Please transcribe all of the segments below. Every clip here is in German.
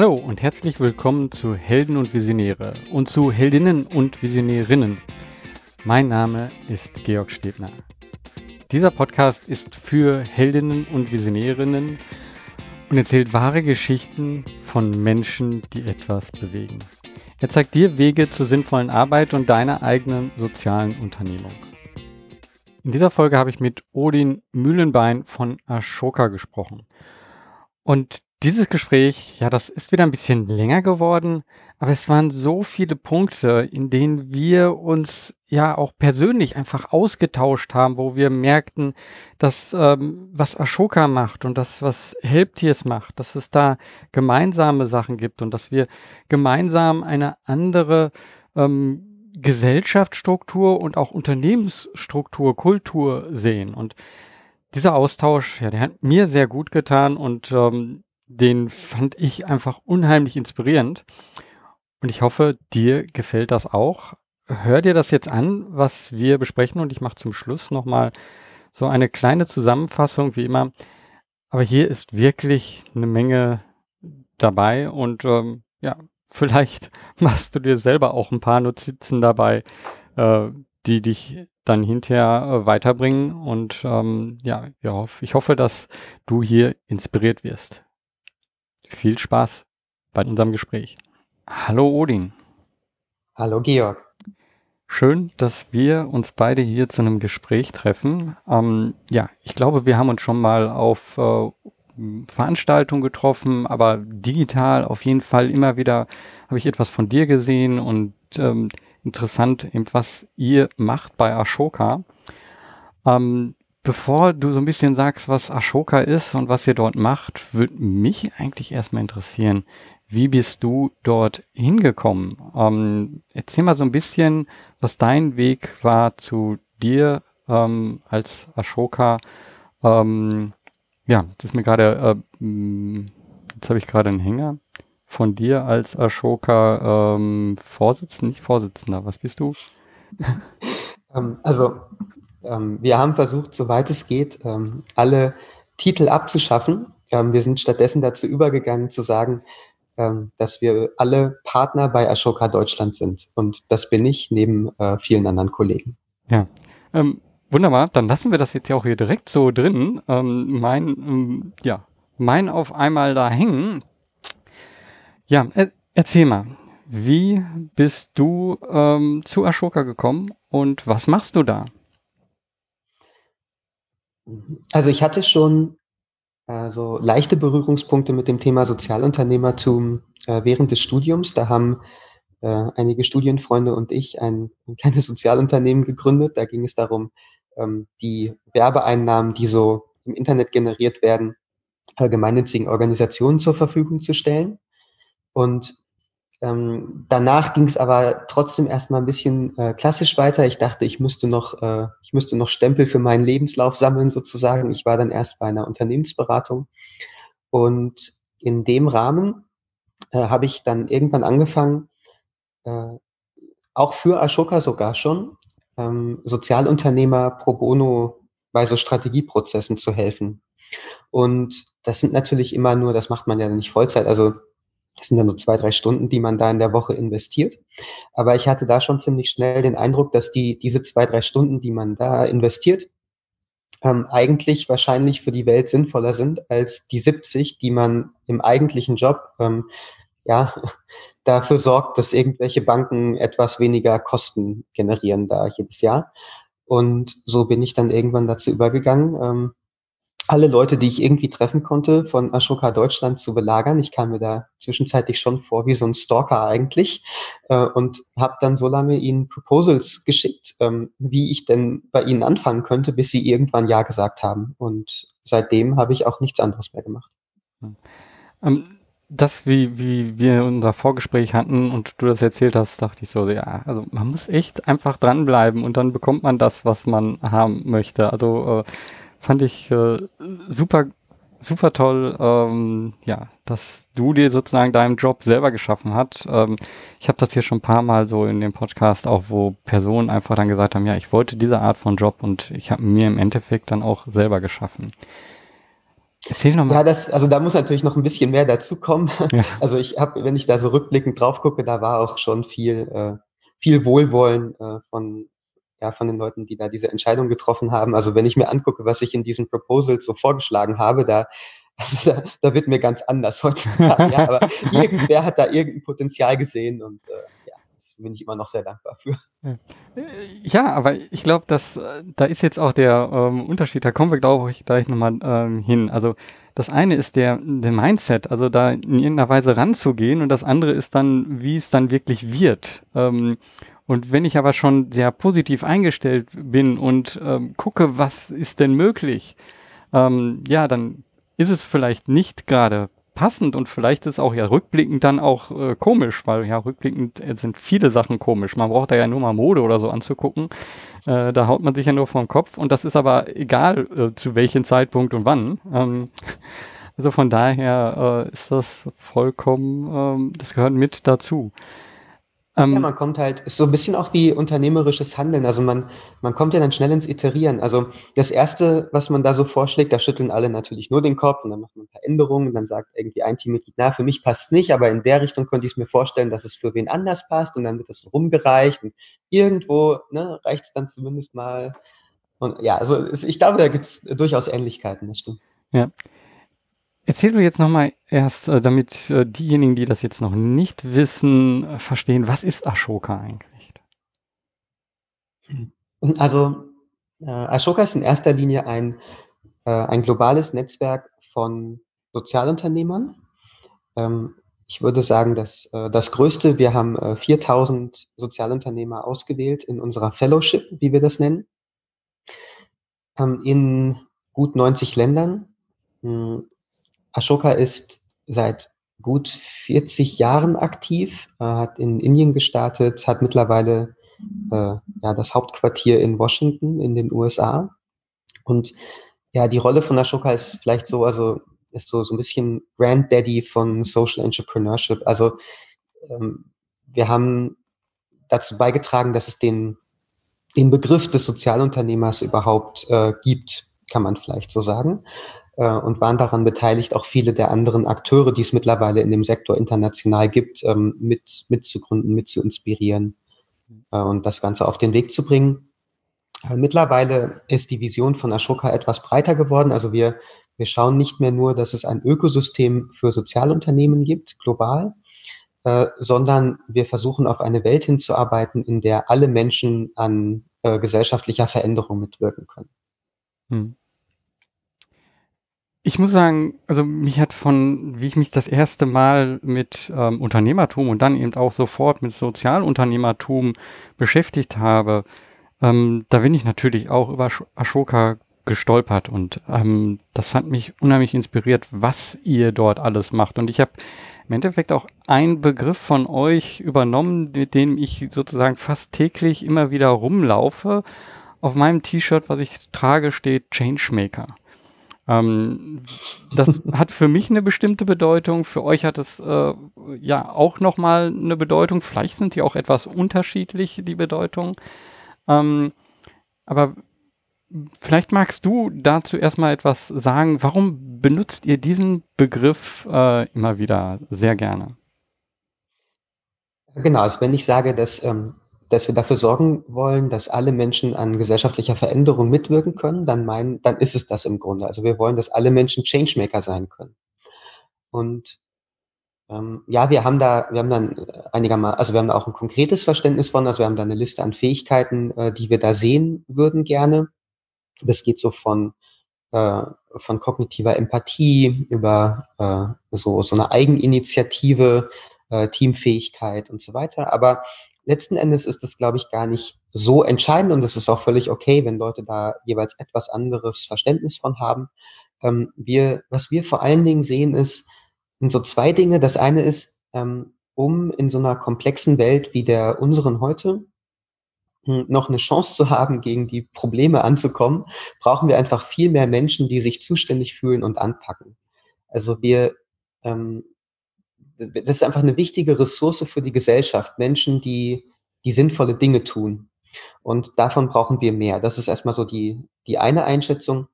Hallo und herzlich willkommen zu Helden und Visionäre und zu Heldinnen und Visionärinnen. Mein Name ist Georg Stebner. Dieser Podcast ist für Heldinnen und Visionärinnen und erzählt wahre Geschichten von Menschen, die etwas bewegen. Er zeigt dir Wege zur sinnvollen Arbeit und deiner eigenen sozialen Unternehmung. In dieser Folge habe ich mit Odin Mühlenbein von Ashoka gesprochen. Und dieses Gespräch, ja, das ist wieder ein bisschen länger geworden, aber es waren so viele Punkte, in denen wir uns ja auch persönlich einfach ausgetauscht haben, wo wir merkten, dass ähm, was Ashoka macht und das, was Helptiers macht, dass es da gemeinsame Sachen gibt und dass wir gemeinsam eine andere ähm, Gesellschaftsstruktur und auch Unternehmensstruktur, Kultur sehen. Und dieser Austausch, ja, der hat mir sehr gut getan und ähm, den fand ich einfach unheimlich inspirierend. Und ich hoffe, dir gefällt das auch. Hör dir das jetzt an, was wir besprechen und ich mache zum Schluss nochmal so eine kleine Zusammenfassung, wie immer. Aber hier ist wirklich eine Menge dabei und ähm, ja, vielleicht machst du dir selber auch ein paar Notizen dabei, äh, die dich dann hinterher äh, weiterbringen. Und ähm, ja, ja, ich hoffe, dass du hier inspiriert wirst. Viel Spaß bei unserem Gespräch. Hallo Odin. Hallo Georg. Schön, dass wir uns beide hier zu einem Gespräch treffen. Ähm, ja, ich glaube, wir haben uns schon mal auf äh, Veranstaltungen getroffen, aber digital auf jeden Fall immer wieder habe ich etwas von dir gesehen und ähm, interessant, was ihr macht bei Ashoka. Ähm, bevor du so ein bisschen sagst, was Ashoka ist und was ihr dort macht, würde mich eigentlich erstmal interessieren, wie bist du dort hingekommen? Ähm, erzähl mal so ein bisschen, was dein Weg war zu dir ähm, als Ashoka. Ähm, ja, das ist mir gerade, äh, jetzt habe ich gerade einen Hänger von dir als Ashoka ähm, Vorsitzender, nicht Vorsitzender, was bist du? Ähm, also ähm, wir haben versucht, soweit es geht, ähm, alle Titel abzuschaffen. Ähm, wir sind stattdessen dazu übergegangen zu sagen, ähm, dass wir alle Partner bei Ashoka Deutschland sind. Und das bin ich neben äh, vielen anderen Kollegen. Ja. Ähm, wunderbar, dann lassen wir das jetzt ja auch hier direkt so drin. Ähm, mein, ja, mein auf einmal da hängen. Ja, er, erzähl mal, wie bist du zu Ashoka gekommen und was machst du da? Also ich hatte schon äh, so leichte Berührungspunkte mit dem Thema Sozialunternehmertum äh, während des Studiums. Da haben äh, einige Studienfreunde und ich ein, ein, kleines Sozialunternehmen gegründet. Da ging es darum, ähm, die Werbeeinnahmen, die so im Internet generiert werden, gemeinnützigen Organisationen zur Verfügung zu stellen. Und ähm, danach ging es aber trotzdem erstmal ein bisschen äh, klassisch weiter. Ich dachte, ich müsste noch, äh, ich müsste noch Stempel für meinen Lebenslauf sammeln sozusagen. Ich war dann erst bei einer Unternehmensberatung und in dem Rahmen äh, habe ich dann irgendwann angefangen, äh, auch für Ashoka sogar schon, ähm, Sozialunternehmer pro bono bei so Strategieprozessen zu helfen. Und das sind natürlich immer nur, das macht man ja nicht Vollzeit. Also das sind dann so zwei, drei Stunden, die man da in der Woche investiert. Aber ich hatte da schon ziemlich schnell den Eindruck, dass die, diese zwei, drei Stunden, die man da investiert, ähm, eigentlich wahrscheinlich für die Welt sinnvoller sind als die 70, die man im eigentlichen Job, ähm, ja, dafür sorgt, dass irgendwelche Banken etwas weniger Kosten generieren da jedes Jahr. Und so bin ich dann irgendwann dazu übergegangen, ähm, alle Leute, die ich irgendwie treffen konnte, von Ashoka Deutschland zu belagern. Ich kam mir da zwischenzeitlich schon vor wie so ein Stalker eigentlich äh, und habe dann so lange ihnen Proposals geschickt, ähm, wie ich denn bei ihnen anfangen könnte, bis sie irgendwann Ja gesagt haben. Und seitdem habe ich auch nichts anderes mehr gemacht. Ähm, das, wie, wie wir unser Vorgespräch hatten und du das erzählt hast, dachte ich so, ja, also man muss echt einfach dranbleiben und dann bekommt man das, was man haben möchte. Also äh, fand ich äh, super, super toll, ähm, ja, dass du dir sozusagen deinen Job selber geschaffen hast. Ähm, ich habe das hier schon ein paar Mal so in dem Podcast auch, wo Personen einfach dann gesagt haben, ja, ich wollte diese Art von Job und ich habe mir im Endeffekt dann auch selber geschaffen. Erzähl nochmal. Ja, das, also da muss natürlich noch ein bisschen mehr dazukommen. Ja. Also ich habe, wenn ich da so rückblickend drauf gucke, da war auch schon viel, äh, viel Wohlwollen äh, von, ja, von den Leuten, die da diese Entscheidung getroffen haben. Also wenn ich mir angucke, was ich in diesen Proposals so vorgeschlagen habe, da, also da, da wird mir ganz anders heutzutage. ja, aber irgendwer hat da irgendein Potenzial gesehen und äh, bin ich immer noch sehr dankbar für. Ja, aber ich glaube, dass äh, da ist jetzt auch der ähm, Unterschied, da kommen wir, glaube ich, gleich nochmal ähm, hin. Also das eine ist der, der Mindset, also da in irgendeiner Weise ranzugehen und das andere ist dann, wie es dann wirklich wird. Ähm, und wenn ich aber schon sehr positiv eingestellt bin und ähm, gucke, was ist denn möglich, ähm, ja, dann ist es vielleicht nicht gerade passend und vielleicht ist auch ja rückblickend dann auch äh, komisch, weil ja rückblickend äh, sind viele Sachen komisch. Man braucht da ja nur mal Mode oder so anzugucken. Äh, da haut man sich ja nur vom Kopf und das ist aber egal äh, zu welchem Zeitpunkt und wann. Ähm, also von daher äh, ist das vollkommen, ähm, das gehört mit dazu. Ähm, ja, man kommt halt, ist so ein bisschen auch wie unternehmerisches Handeln. Also man, man kommt ja dann schnell ins Iterieren. Also das Erste, was man da so vorschlägt, da schütteln alle natürlich nur den Kopf und dann macht man ein paar Änderungen und dann sagt irgendwie ein Teammitglied, na, für mich passt es nicht, aber in der Richtung könnte ich es mir vorstellen, dass es für wen anders passt und dann wird das so rumgereicht und irgendwo ne, reicht es dann zumindest mal. Und ja, also ich glaube, da gibt es durchaus Ähnlichkeiten, das stimmt. Ja. Erzähl du jetzt nochmal erst, äh, damit äh, diejenigen, die das jetzt noch nicht wissen, äh, verstehen, was ist Ashoka eigentlich? Also Ashoka ist in erster Linie ein, ein globales Netzwerk von Sozialunternehmern. Ähm, ich würde sagen, dass das größte, wir haben 4000 Sozialunternehmer ausgewählt in unserer Fellowship, wie wir das nennen, ähm, in gut 90 Ländern. Hm, Ashoka ist seit gut 40 Jahren aktiv, äh, hat in Indien gestartet, hat mittlerweile äh, ja, das Hauptquartier in Washington in den USA. Und ja, die Rolle von Ashoka ist vielleicht so, also ist so, so ein bisschen Granddaddy von Social Entrepreneurship. Also ähm, wir haben dazu beigetragen, dass es den, den Begriff des Sozialunternehmers überhaupt äh, gibt, kann man vielleicht so sagen äh, und waren daran beteiligt, auch viele der anderen Akteure, die es mittlerweile in dem Sektor international gibt, ähm, mit, mitzugründen, mit zu inspirieren äh, und das Ganze auf den Weg zu bringen. Äh, mittlerweile ist die Vision von Ashoka etwas breiter geworden. Also wir, wir schauen nicht mehr nur, dass es ein Ökosystem für Sozialunternehmen gibt, global, äh, sondern wir versuchen auf eine Welt hinzuarbeiten, in der alle Menschen an äh, gesellschaftlicher Veränderung mitwirken können. Hm. Ich muss sagen, also mich hat von, wie ich mich das erste Mal mit ähm, Unternehmertum und dann eben auch sofort mit Sozialunternehmertum beschäftigt habe, ähm, da bin ich natürlich auch über Ashoka gestolpert und ähm, das hat mich unheimlich inspiriert, was ihr dort alles macht. Und ich habe im Endeffekt auch einen Begriff von euch übernommen, mit dem ich sozusagen fast täglich immer wieder rumlaufe. Auf meinem T-Shirt, was ich trage, steht Changemaker. Ähm, das hat für mich eine bestimmte Bedeutung. Für euch hat es äh, ja auch nochmal eine Bedeutung. Vielleicht sind die auch etwas unterschiedlich, die Bedeutung. Ähm, aber vielleicht magst du dazu erstmal etwas sagen. Warum benutzt ihr diesen Begriff äh, immer wieder sehr gerne? Genau, also wenn ich sage, dass ähm, dass wir dafür sorgen wollen, dass alle Menschen an gesellschaftlicher Veränderung mitwirken können, dann meinen, dann ist es das im Grunde. Also wir wollen, dass alle Menschen Changemaker sein können. Und ähm, ja, wir haben da, wir haben dann einigermaßen, also wir haben da auch ein konkretes Verständnis von, also wir haben da eine Liste an Fähigkeiten, äh, die wir da sehen würden gerne. Das geht so von äh, von kognitiver Empathie über äh, so so eine Eigeninitiative, äh, Teamfähigkeit und so weiter. Aber letzten Endes ist es, glaube ich, gar nicht so entscheidend und es ist auch völlig okay, wenn Leute da jeweils etwas anderes Verständnis von haben. Ähm, wir, was wir vor allen Dingen sehen, ist, sind so zwei Dinge. Das eine ist, ähm, um in so einer komplexen Welt wie der unseren heute hm, noch eine Chance zu haben, gegen die Probleme anzukommen, brauchen wir einfach viel mehr Menschen, die sich zuständig fühlen und anpacken. Also wir, ähm, das ist einfach eine wichtige Ressource für die Gesellschaft. Menschen, die, die sinnvolle Dinge tun. Und davon brauchen wir mehr. Das ist erstmal so die, die eine Einschätzung.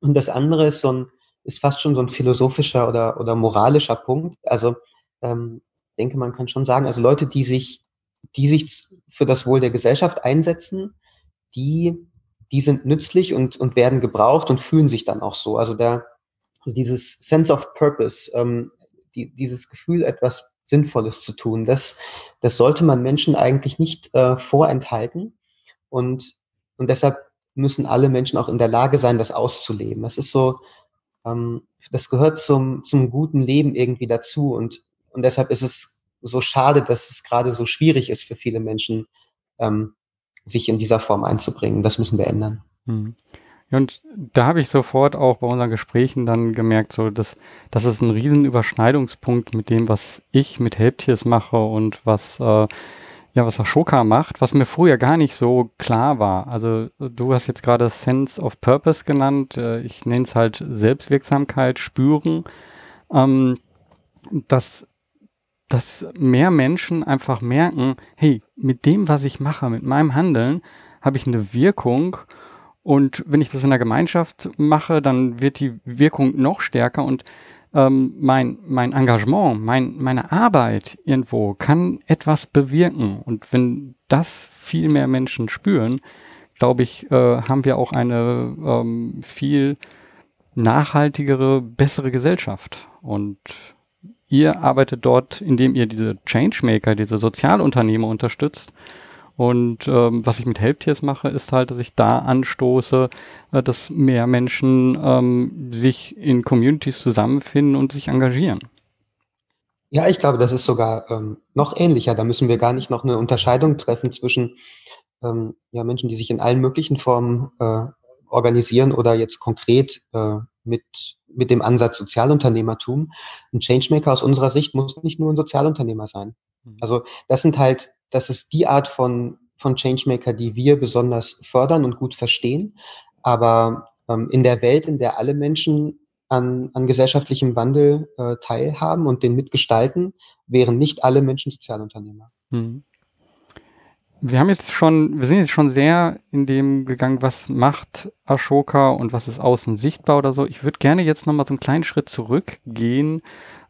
Und das andere ist so ein, ist fast schon so ein philosophischer oder, oder moralischer Punkt. Also ähm, denke, man kann schon sagen, also Leute, die sich, die sich für das Wohl der Gesellschaft einsetzen, die, die sind nützlich und, und werden gebraucht und fühlen sich dann auch so. Also da dieses Sense of Purpose, ähm, die, dieses Gefühl, etwas Sinnvolles zu tun, das, das sollte man Menschen eigentlich nicht äh, vorenthalten. Und, und deshalb müssen alle Menschen auch in der Lage sein, das auszuleben. Das ist so, ähm, das gehört zum, zum guten Leben irgendwie dazu. Und, und deshalb ist es so schade, dass es gerade so schwierig ist für viele Menschen, ähm, sich in dieser Form einzubringen. Das müssen wir ändern. Hm. Und da habe ich sofort auch bei unseren Gesprächen dann gemerkt, so dass das ist ein riesen Überschneidungspunkt mit dem, was ich mit Helptiers mache und was äh, ja, was Ashoka macht, was mir früher gar nicht so klar war. Also du hast jetzt gerade Sense of Purpose genannt. Äh, ich nenne es halt Selbstwirksamkeit, Spüren. Ähm, dass, dass mehr Menschen einfach merken, hey, mit dem, was ich mache, mit meinem Handeln, habe ich eine Wirkung. Und wenn ich das in der Gemeinschaft mache, dann wird die Wirkung noch stärker und ähm, mein, mein Engagement, mein, meine Arbeit irgendwo kann etwas bewirken. Und wenn das viel mehr Menschen spüren, glaube ich, äh, haben wir auch eine ähm, viel nachhaltigere, bessere Gesellschaft. Und ihr arbeitet dort, indem ihr diese Changemaker, diese Sozialunternehmer unterstützt und ähm, was ich mit Helptiers mache, ist halt, dass ich da anstoße, äh, dass mehr Menschen ähm, sich in Communities zusammenfinden und sich engagieren. Ja, ich glaube, das ist sogar ähm, noch ähnlicher. Da müssen wir gar nicht noch eine Unterscheidung treffen zwischen ähm, ja, Menschen, die sich in allen möglichen Formen äh, organisieren oder jetzt konkret äh, mit, mit dem Ansatz Sozialunternehmertum. Ein Changemaker aus unserer Sicht muss nicht nur ein Sozialunternehmer sein. Mhm. Also das sind halt das ist die Art von, von Changemaker, die wir besonders fördern und gut verstehen. Aber ähm, in der Welt, in der alle Menschen an, an gesellschaftlichem Wandel äh, teilhaben und den mitgestalten, wären nicht alle Menschen Sozialunternehmer. Hm. Wir haben jetzt schon, wir sind jetzt schon sehr in dem gegangen, was macht Ashoka und was ist außen sichtbar oder so. Ich würde gerne jetzt nochmal so einen kleinen Schritt zurückgehen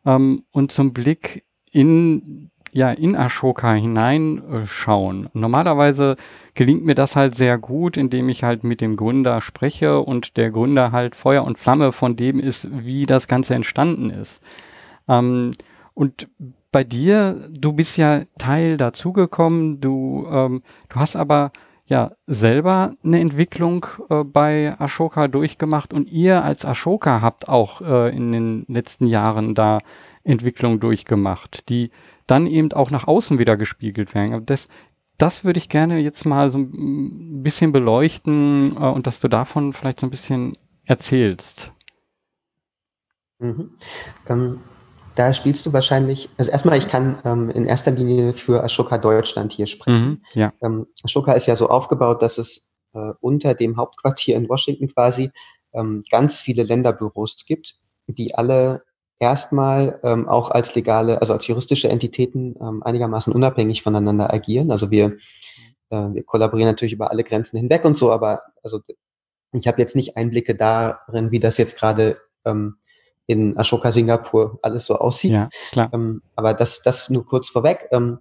ähm, und zum Blick in ja, in Ashoka hineinschauen. Normalerweise gelingt mir das halt sehr gut, indem ich halt mit dem Gründer spreche und der Gründer halt Feuer und Flamme von dem ist, wie das Ganze entstanden ist. Ähm, und bei dir, du bist ja Teil dazugekommen, du, ähm, du hast aber ja selber eine Entwicklung äh, bei Ashoka durchgemacht und ihr als Ashoka habt auch äh, in den letzten Jahren da Entwicklung durchgemacht, die dann eben auch nach außen wieder gespiegelt werden. Aber das, das würde ich gerne jetzt mal so ein bisschen beleuchten äh, und dass du davon vielleicht so ein bisschen erzählst. Mhm. Ähm, da spielst du wahrscheinlich, also erstmal, ich kann ähm, in erster Linie für Ashoka Deutschland hier sprechen. Mhm, ja. ähm, Ashoka ist ja so aufgebaut, dass es äh, unter dem Hauptquartier in Washington quasi ähm, ganz viele Länderbüros gibt, die alle erstmal ähm, auch als legale, also als juristische Entitäten ähm, einigermaßen unabhängig voneinander agieren. Also wir, äh, wir kollaborieren natürlich über alle Grenzen hinweg und so, aber also ich habe jetzt nicht Einblicke darin, wie das jetzt gerade ähm, in Ashoka Singapur alles so aussieht. Ja, klar. Ähm, aber das, das nur kurz vorweg. Ähm,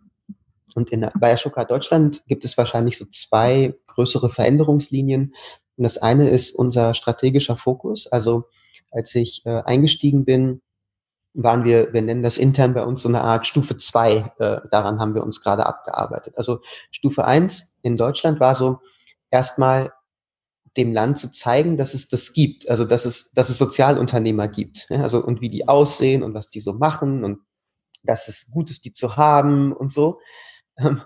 und in, bei Ashoka Deutschland gibt es wahrscheinlich so zwei größere Veränderungslinien. Und das eine ist unser strategischer Fokus. Also als ich äh, eingestiegen bin, waren wir, wir nennen das intern bei uns so eine Art Stufe 2, äh, daran haben wir uns gerade abgearbeitet. Also Stufe 1 in Deutschland war so erstmal dem Land zu zeigen, dass es das gibt, also dass es, dass es Sozialunternehmer gibt, ja, also und wie die aussehen und was die so machen und dass es gut ist, die zu haben und so. Ähm,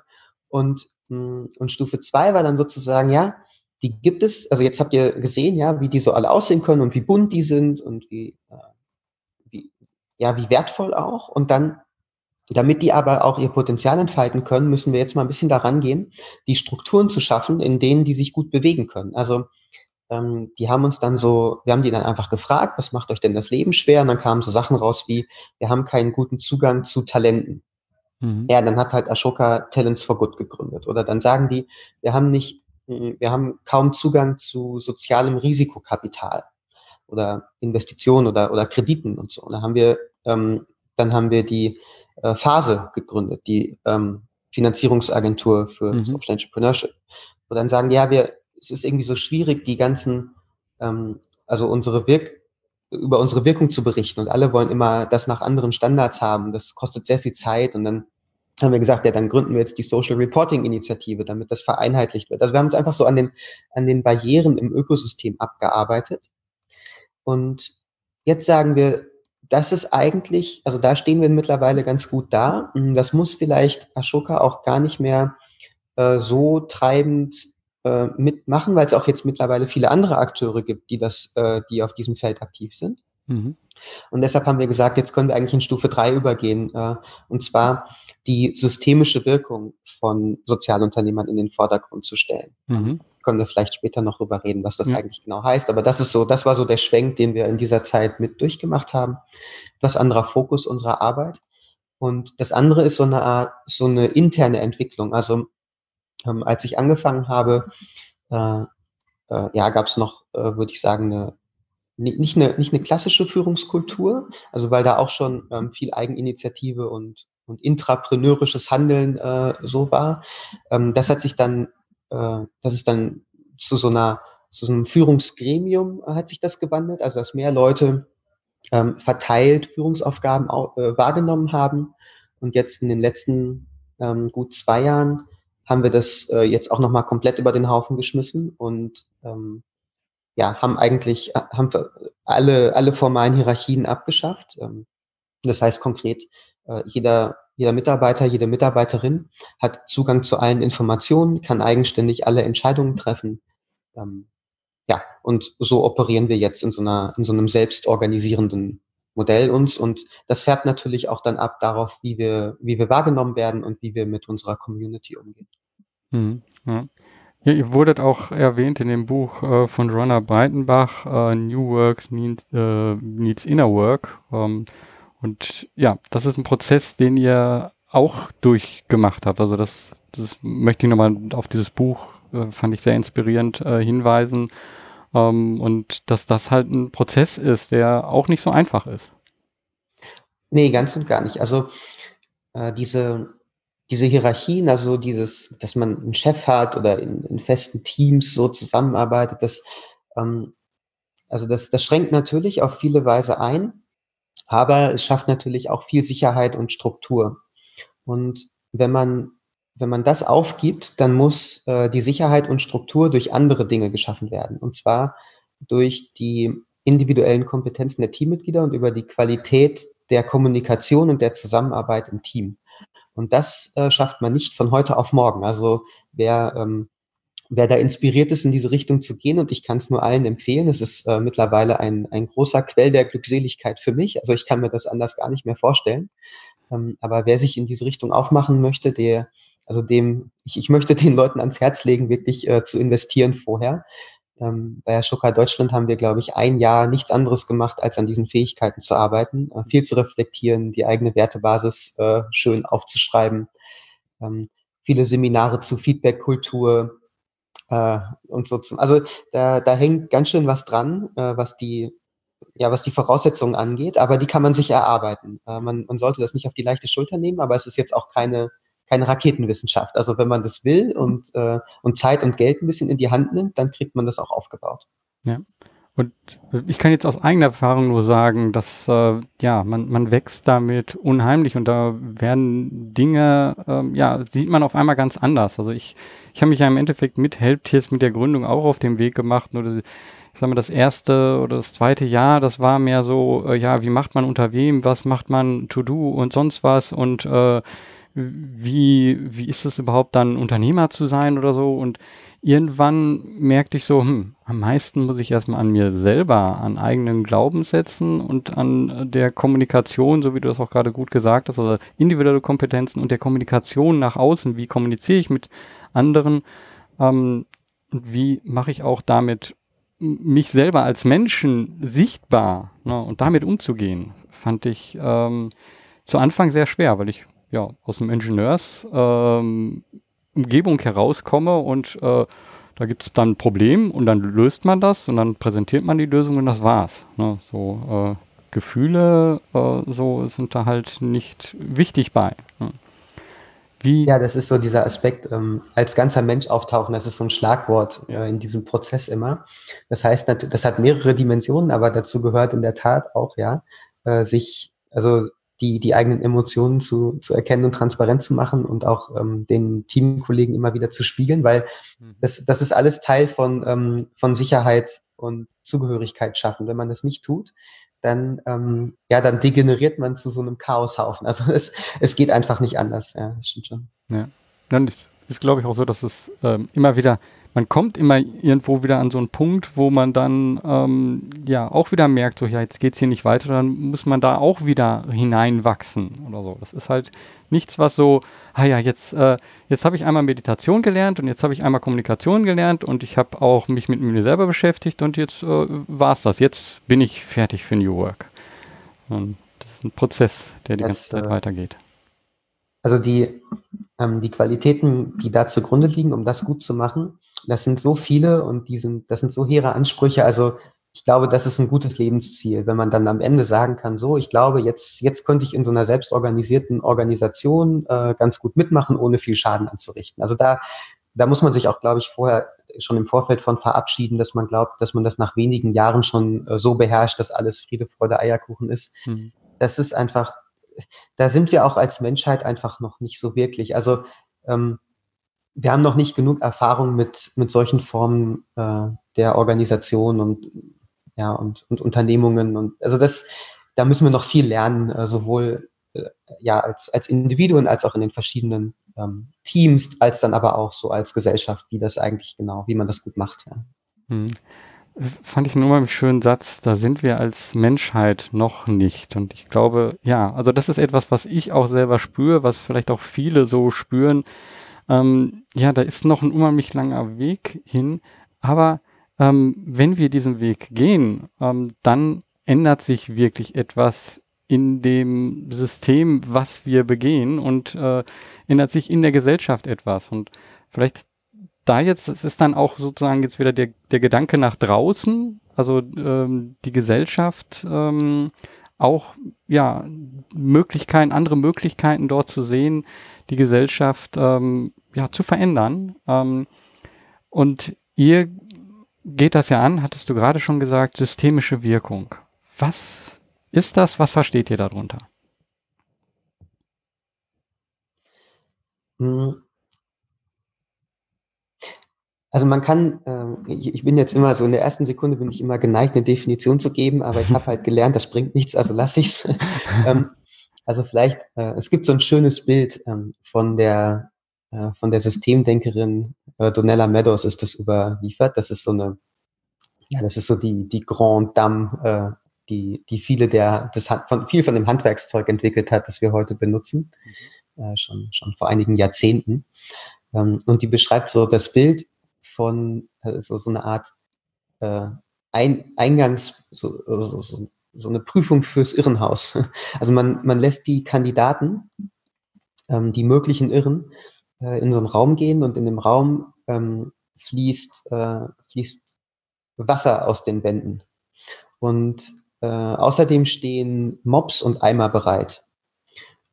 und, mm, und Stufe 2 war dann sozusagen, ja, die gibt es, also jetzt habt ihr gesehen, ja, wie die so alle aussehen können und wie bunt die sind und wie, äh, ja, wie wertvoll auch. Und dann, damit die aber auch ihr Potenzial entfalten können, müssen wir jetzt mal ein bisschen daran gehen, die Strukturen zu schaffen, in denen die sich gut bewegen können. Also ähm, die haben uns dann so, wir haben die dann einfach gefragt, was macht euch denn das Leben schwer? Und dann kamen so Sachen raus wie, wir haben keinen guten Zugang zu Talenten. Mhm. Ja, dann hat halt Ashoka Talents for Good gegründet. Oder dann sagen die, wir haben nicht, wir haben kaum Zugang zu sozialem Risikokapital. Oder Investitionen oder, oder Krediten und so. Und da haben wir, ähm, dann haben wir die äh, Phase gegründet, die ähm, Finanzierungsagentur für mhm. Social Entrepreneurship. Und dann sagen, ja, wir, es ist irgendwie so schwierig, die ganzen, ähm, also unsere Wirk, über unsere Wirkung zu berichten. Und alle wollen immer das nach anderen Standards haben. Das kostet sehr viel Zeit. Und dann haben wir gesagt, ja, dann gründen wir jetzt die Social Reporting Initiative, damit das vereinheitlicht wird. Also wir haben uns einfach so an den, an den Barrieren im Ökosystem abgearbeitet. Und jetzt sagen wir, das ist eigentlich, also da stehen wir mittlerweile ganz gut da. Das muss vielleicht Ashoka auch gar nicht mehr äh, so treibend äh, mitmachen, weil es auch jetzt mittlerweile viele andere Akteure gibt, die das, äh, die auf diesem Feld aktiv sind. Mhm. Und deshalb haben wir gesagt, jetzt können wir eigentlich in Stufe drei übergehen, äh, und zwar die systemische Wirkung von Sozialunternehmern in den Vordergrund zu stellen. Mhm. Können wir vielleicht später noch drüber reden, was das ja. eigentlich genau heißt. Aber das ist so, das war so der Schwenk, den wir in dieser Zeit mit durchgemacht haben. Das anderer Fokus unserer Arbeit. Und das andere ist so eine Art, so eine interne Entwicklung. Also ähm, als ich angefangen habe, äh, äh, ja, gab es noch, äh, würde ich sagen, eine nicht eine, nicht eine klassische Führungskultur, also weil da auch schon ähm, viel Eigeninitiative und, und intrapreneurisches Handeln äh, so war. Ähm, das hat sich dann, äh, das ist dann zu so einer, zu so einem Führungsgremium äh, hat sich das gewandelt, also dass mehr Leute ähm, verteilt Führungsaufgaben äh, wahrgenommen haben. Und jetzt in den letzten ähm, gut zwei Jahren haben wir das äh, jetzt auch nochmal komplett über den Haufen geschmissen und ähm, ja, haben eigentlich äh, haben alle, alle formalen Hierarchien abgeschafft. Ähm, das heißt konkret, äh, jeder, jeder Mitarbeiter, jede Mitarbeiterin hat Zugang zu allen Informationen, kann eigenständig alle Entscheidungen treffen. Ähm, ja, und so operieren wir jetzt in so einer, in so einem selbstorganisierenden Modell uns und das färbt natürlich auch dann ab darauf, wie wir, wie wir wahrgenommen werden und wie wir mit unserer Community umgehen. Hm, ja. Ja, ihr wurdet auch erwähnt in dem Buch äh, von Ronna Breitenbach, äh, New Work Needs, äh, Needs Inner Work. Ähm, und ja, das ist ein Prozess, den ihr auch durchgemacht habt. Also das, das möchte ich nochmal auf dieses Buch, äh, fand ich sehr inspirierend, äh, hinweisen. Ähm, und dass das halt ein Prozess ist, der auch nicht so einfach ist. Nee, ganz und gar nicht. Also äh, diese diese Hierarchien, also dieses, dass man einen Chef hat oder in, in festen Teams so zusammenarbeitet, das, ähm, also das, das schränkt natürlich auf viele Weise ein, aber es schafft natürlich auch viel Sicherheit und Struktur. Und wenn man, wenn man das aufgibt, dann muss äh, die Sicherheit und Struktur durch andere Dinge geschaffen werden. Und zwar durch die individuellen Kompetenzen der Teammitglieder und über die Qualität der Kommunikation und der Zusammenarbeit im Team. Und das äh, schafft man nicht von heute auf morgen. Also wer, ähm, wer da inspiriert ist, in diese Richtung zu gehen, und ich kann es nur allen empfehlen, es ist äh, mittlerweile ein, ein großer Quell der Glückseligkeit für mich. Also ich kann mir das anders gar nicht mehr vorstellen. Ähm, aber wer sich in diese Richtung aufmachen möchte, der, also dem, ich, ich möchte den Leuten ans Herz legen, wirklich äh, zu investieren vorher. Ähm, bei Ashoka Deutschland haben wir, glaube ich, ein Jahr nichts anderes gemacht, als an diesen Fähigkeiten zu arbeiten, äh, viel zu reflektieren, die eigene Wertebasis äh, schön aufzuschreiben, ähm, viele Seminare zu Feedback-Kultur äh, und so. Zum, also da, da hängt ganz schön was dran, äh, was die ja, was die Voraussetzungen angeht, aber die kann man sich erarbeiten. Äh, man, man sollte das nicht auf die leichte Schulter nehmen, aber es ist jetzt auch keine keine Raketenwissenschaft. Also wenn man das will und, äh, und Zeit und Geld ein bisschen in die Hand nimmt, dann kriegt man das auch aufgebaut. Ja. Und ich kann jetzt aus eigener Erfahrung nur sagen, dass äh, ja man, man wächst damit unheimlich und da werden Dinge, ähm, ja, sieht man auf einmal ganz anders. Also ich, ich habe mich ja im Endeffekt mit Helptiers mit der Gründung auch auf den Weg gemacht. Nur ich sag mal, das erste oder das zweite Jahr, das war mehr so, äh, ja, wie macht man unter wem, was macht man to do und sonst was und äh, wie, wie ist es überhaupt dann Unternehmer zu sein oder so? Und irgendwann merkte ich so, hm, am meisten muss ich erstmal an mir selber, an eigenen Glaubenssätzen und an der Kommunikation, so wie du das auch gerade gut gesagt hast, also individuelle Kompetenzen und der Kommunikation nach außen, wie kommuniziere ich mit anderen? Ähm, und wie mache ich auch damit mich selber als Menschen sichtbar ne, und damit umzugehen, fand ich ähm, zu Anfang sehr schwer, weil ich ja, aus dem Ingenieurs ähm, Umgebung herauskomme und äh, da gibt es dann ein Problem und dann löst man das und dann präsentiert man die Lösung und das war's. Ne? So äh, Gefühle äh, so sind da halt nicht wichtig bei. Ne? Wie? Ja, das ist so dieser Aspekt, ähm, als ganzer Mensch auftauchen, das ist so ein Schlagwort äh, in diesem Prozess immer. Das heißt, das hat mehrere Dimensionen, aber dazu gehört in der Tat auch, ja, äh, sich, also die, die eigenen Emotionen zu, zu erkennen und transparent zu machen und auch ähm, den Teamkollegen immer wieder zu spiegeln, weil mhm. das, das ist alles Teil von, ähm, von Sicherheit und Zugehörigkeit schaffen. Wenn man das nicht tut, dann, ähm, ja, dann degeneriert man zu so einem Chaoshaufen. Also es, es geht einfach nicht anders. Ja, das stimmt schon. Ja, dann ist, ist glaube ich, auch so, dass es ähm, immer wieder, man kommt immer irgendwo wieder an so einen Punkt, wo man dann ähm, ja auch wieder merkt, so ja, jetzt geht es hier nicht weiter, dann muss man da auch wieder hineinwachsen oder so. Das ist halt nichts, was so, ah ja, jetzt, äh, jetzt habe ich einmal Meditation gelernt und jetzt habe ich einmal Kommunikation gelernt und ich habe auch mich mit mir selber beschäftigt und jetzt äh, war es das. Jetzt bin ich fertig für New Work. Und das ist ein Prozess, der die das, ganze Zeit äh, weitergeht. Also die, ähm, die Qualitäten, die da zugrunde liegen, um das gut zu machen, das sind so viele und die sind, das sind so hehre Ansprüche. Also ich glaube, das ist ein gutes Lebensziel, wenn man dann am Ende sagen kann, so, ich glaube, jetzt, jetzt könnte ich in so einer selbstorganisierten Organisation äh, ganz gut mitmachen, ohne viel Schaden anzurichten. Also da, da muss man sich auch, glaube ich, vorher schon im Vorfeld von verabschieden, dass man glaubt, dass man das nach wenigen Jahren schon äh, so beherrscht, dass alles Friede, Freude, Eierkuchen ist. Mhm. Das ist einfach, da sind wir auch als Menschheit einfach noch nicht so wirklich. Also ähm, wir haben noch nicht genug Erfahrung mit, mit solchen Formen äh, der Organisation und ja, und, und Unternehmungen. Und also das, da müssen wir noch viel lernen, äh, sowohl äh, ja als, als Individuen als auch in den verschiedenen ähm, Teams, als dann aber auch so als Gesellschaft, wie das eigentlich genau, wie man das gut macht. Ja. Hm. Fand ich einen unheimlich schönen Satz. Da sind wir als Menschheit noch nicht. Und ich glaube, ja, also das ist etwas, was ich auch selber spüre, was vielleicht auch viele so spüren. Ähm, ja, da ist noch ein unheimlich langer Weg hin. Aber ähm, wenn wir diesen Weg gehen, ähm, dann ändert sich wirklich etwas in dem System, was wir begehen und äh, ändert sich in der Gesellschaft etwas. Und vielleicht da jetzt, es ist dann auch sozusagen jetzt wieder der, der Gedanke nach draußen, also ähm, die Gesellschaft ähm, auch ja Möglichkeiten, andere Möglichkeiten dort zu sehen, die Gesellschaft ähm, ja zu verändern. Ähm, und ihr geht das ja an, hattest du gerade schon gesagt, systemische Wirkung. Was ist das? Was versteht ihr darunter? Hm. Also man kann, äh, ich, ich, bin jetzt immer so in der ersten Sekunde bin ich immer geneigt, eine Definition zu geben, aber ich habe halt gelernt, das bringt nichts, also lasse ich's. ähm, also vielleicht, äh, es gibt so ein schönes Bild ähm, von der äh, von der Systemdenkerin äh, Donella Meadows ist das überliefert. Das ist so eine, ja, das ist so die, die Grand Dame, äh, die, die viele der, das von, viel von dem Handwerkszeug entwickelt hat, das wir heute benutzen, mhm. äh, schon, schon vor einigen Jahrzehnten. Ähm, und die beschreibt so das Bild von äh, so, so eine Art äh, Ein, Eingangs, so, so, so, so eine Prüfung fürs Irrenhaus. Also man, man lässt die Kandidaten, ähm, die möglichen Irren, äh, in so einen Raum gehen und in dem Raum ähm, fließt, äh, fließt Wasser aus den Wänden. Und äh, außerdem stehen Mops und Eimer bereit.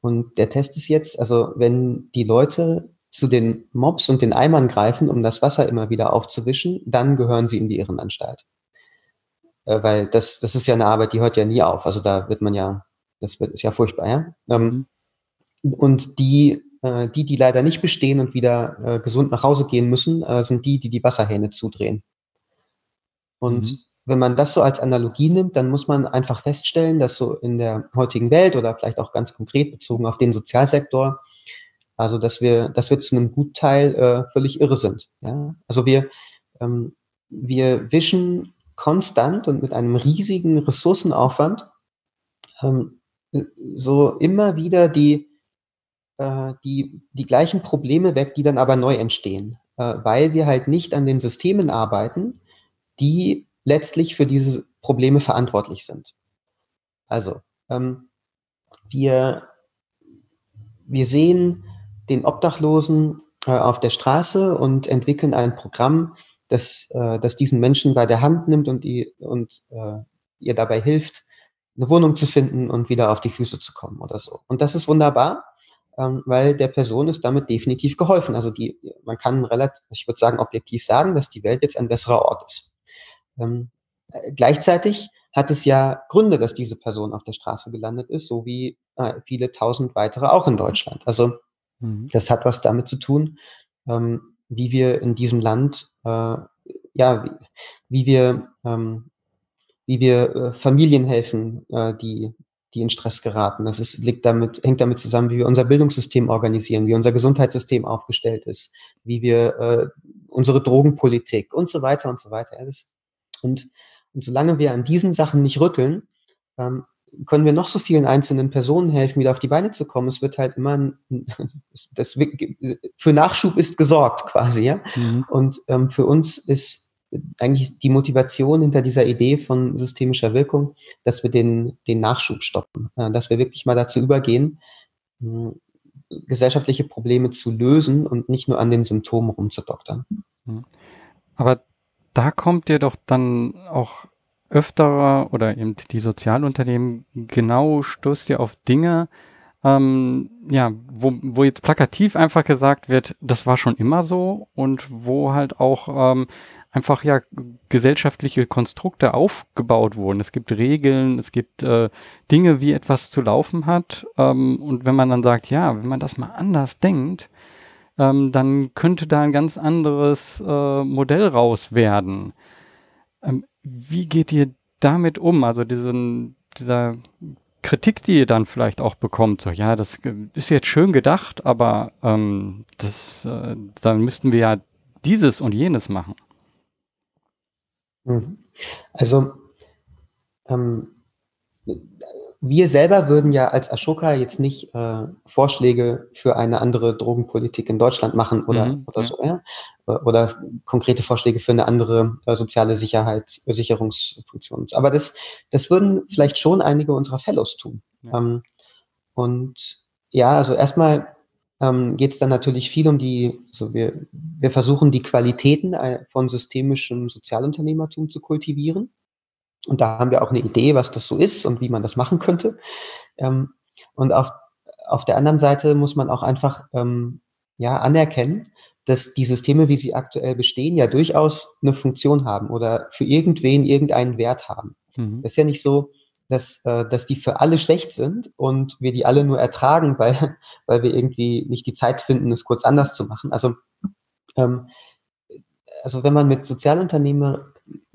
Und der Test ist jetzt, also wenn die Leute zu den Mops und den Eimern greifen, um das Wasser immer wieder aufzuwischen, dann gehören sie in die Irrenanstalt. Äh, weil das, das ist ja eine Arbeit, die hört ja nie auf. Also da wird man ja, das wird, ist ja furchtbar, ja. Ähm, mhm. und die äh, die, die leider nicht bestehen und wieder äh, gesund nach Hause gehen müssen, äh, sind die, die die Wasserhähne zudrehen. Und mhm. wenn man das so als Analogie nimmt, dann muss man einfach feststellen, dass so in der heutigen Welt oder vielleicht auch ganz konkret bezogen auf den Sozialsektor, also dass wir, dass wir zu einem Gutteil äh, völlig irre sind. Ja? Also wir, ähm, wir wischen konstant und mit einem riesigen Ressourcenaufwand ähm, so immer wieder die äh, die, die gleichen Probleme weg, die dann aber neu entstehen, äh, weil wir halt nicht an den Systemen arbeiten, die letztlich für diese Probleme verantwortlich sind. Also, ähm, wir, wir sehen den Obdachlosen äh, auf der Straße und entwickeln ein Programm, das, äh, das diesen Menschen bei der Hand nimmt und, die, und äh, ihr dabei hilft, eine Wohnung zu finden und wieder auf die Füße zu kommen oder so. Und das ist wunderbar, ähm, weil der Person ist damit definitiv geholfen. Also die, man kann relativ, ich würde sagen, objektiv sagen, dass die Welt jetzt ein besserer Ort ist. Ähm, äh, gleichzeitig hat es ja Gründe, dass diese Person auf der Straße gelandet ist, so wie äh, viele tausend weitere auch in Deutschland. Also mhm. das hat was damit zu tun, ähm, wie wir in diesem Land, äh, ja, wie, wie wir, ähm, wie wir äh, Familien helfen, äh, die die in Stress geraten. Das ist, liegt damit, hängt damit zusammen, wie wir unser Bildungssystem organisieren, wie unser Gesundheitssystem aufgestellt ist, wie wir äh, unsere Drogenpolitik und so weiter und so weiter. Und, und solange wir an diesen Sachen nicht rütteln, ähm, können wir noch so vielen einzelnen Personen helfen, wieder auf die Beine zu kommen. Es wird halt immer, ein, das, für Nachschub ist gesorgt quasi, ja. Mhm. Und ähm, für uns ist eigentlich die Motivation hinter dieser Idee von systemischer Wirkung, dass wir den, den Nachschub stoppen, dass wir wirklich mal dazu übergehen, hm, gesellschaftliche Probleme zu lösen und nicht nur an den Symptomen rumzudoktern. Hm. Aber da kommt ihr doch dann auch öfter oder eben die Sozialunternehmen genau stoßt ihr auf Dinge, ähm, ja, wo, wo jetzt plakativ einfach gesagt wird, das war schon immer so und wo halt auch ähm, einfach ja gesellschaftliche Konstrukte aufgebaut wurden. Es gibt Regeln, es gibt äh, Dinge, wie etwas zu laufen hat. Ähm, und wenn man dann sagt, ja, wenn man das mal anders denkt, ähm, dann könnte da ein ganz anderes äh, Modell raus werden. Ähm, wie geht ihr damit um? Also diesen, dieser Kritik, die ihr dann vielleicht auch bekommt, so ja, das ist jetzt schön gedacht, aber ähm, das, äh, dann müssten wir ja dieses und jenes machen. Mhm. Also, ähm, wir selber würden ja als Ashoka jetzt nicht äh, Vorschläge für eine andere Drogenpolitik in Deutschland machen oder, mhm, oder ja. so, ja? Oder konkrete Vorschläge für eine andere äh, soziale Sicherheit, Sicherungsfunktion. Aber das, das würden vielleicht schon einige unserer Fellows tun. Ja. Ähm, und ja, also erstmal ähm, geht es dann natürlich viel um die, also wir, wir versuchen die Qualitäten äh, von systemischem Sozialunternehmertum zu kultivieren. Und da haben wir auch eine Idee, was das so ist und wie man das machen könnte. Ähm, und auf, auf der anderen Seite muss man auch einfach ähm, ja, anerkennen, dass die Systeme, wie sie aktuell bestehen, ja durchaus eine Funktion haben oder für irgendwen irgendeinen Wert haben. Mhm. Das ist ja nicht so, dass, äh, dass die für alle schlecht sind und wir die alle nur ertragen, weil, weil wir irgendwie nicht die Zeit finden, es kurz anders zu machen. Also, ähm, also wenn man mit Sozialunternehmer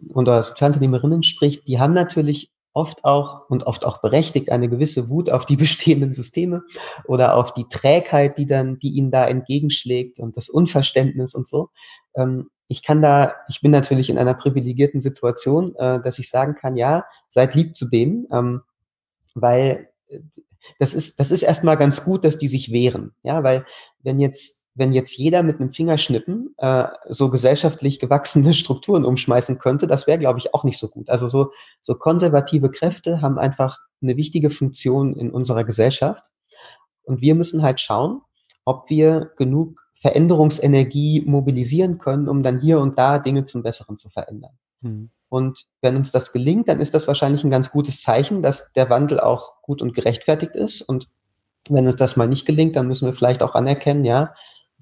oder Sozialunternehmerinnen spricht, die haben natürlich oft auch und oft auch berechtigt eine gewisse Wut auf die bestehenden Systeme oder auf die Trägheit, die dann, die ihnen da entgegenschlägt und das Unverständnis und so. Ähm, ich kann da, ich bin natürlich in einer privilegierten Situation, äh, dass ich sagen kann, ja, seid lieb zu denen, ähm, weil äh, das ist, das ist erstmal ganz gut, dass die sich wehren, ja, weil wenn jetzt, wenn jetzt jeder mit einem Fingerschnippen äh, so gesellschaftlich gewachsene Strukturen umschmeißen könnte, das wäre, glaube ich, auch nicht so gut. Also so, so konservative Kräfte haben einfach eine wichtige Funktion in unserer Gesellschaft und wir müssen halt schauen, ob wir genug Veränderungsenergie mobilisieren können, um dann hier und da Dinge zum Besseren zu verändern. Mhm. Und wenn uns das gelingt, dann ist das wahrscheinlich ein ganz gutes Zeichen, dass der Wandel auch gut und gerechtfertigt ist. Und wenn uns das mal nicht gelingt, dann müssen wir vielleicht auch anerkennen, ja,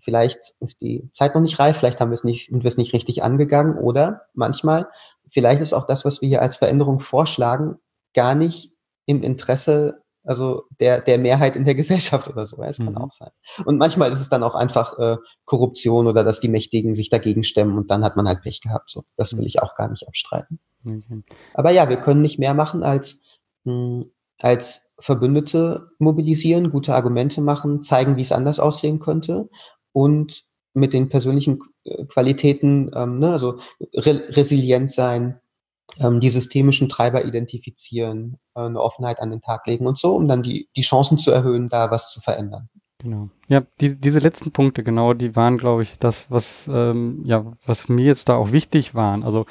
vielleicht ist die Zeit noch nicht reif, vielleicht haben wir es nicht, sind wir es nicht richtig angegangen oder manchmal, vielleicht ist auch das, was wir hier als Veränderung vorschlagen, gar nicht im Interesse also der, der Mehrheit in der Gesellschaft oder so. Es kann mhm. auch sein. Und manchmal ist es dann auch einfach äh, Korruption oder dass die Mächtigen sich dagegen stemmen und dann hat man halt Pech gehabt. So, das will mhm. ich auch gar nicht abstreiten. Okay. Aber ja, wir können nicht mehr machen als mh, hm, als Verbündete mobilisieren, gute Argumente machen, zeigen, wie es anders aussehen könnte und mit den persönlichen äh, Qualitäten, ähm, ne, also re resilient sein, ähm, die systemischen Treiber identifizieren, äh, eine Offenheit an den Tag legen und so, um dann die, die Chancen zu erhöhen, da was zu verändern. Genau. Ja, die, diese letzten Punkte, genau, die waren, glaube ich, das, was, ähm, ja, was mir jetzt da auch wichtig waren. Also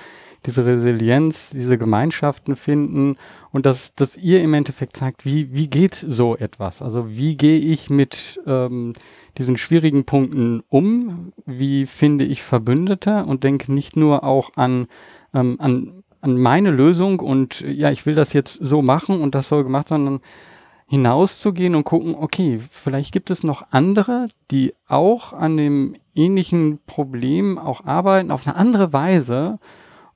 diese Resilienz, diese Gemeinschaften finden und dass, dass ihr im Endeffekt sagt, wie, wie geht so etwas? Also wie gehe ich mit ähm, diesen schwierigen Punkten um? Wie finde ich Verbündete und denke nicht nur auch an, ähm, an, an meine Lösung und ja, ich will das jetzt so machen und das soll gemacht, sondern hinauszugehen und gucken, okay, vielleicht gibt es noch andere, die auch an dem ähnlichen Problem auch arbeiten, auf eine andere Weise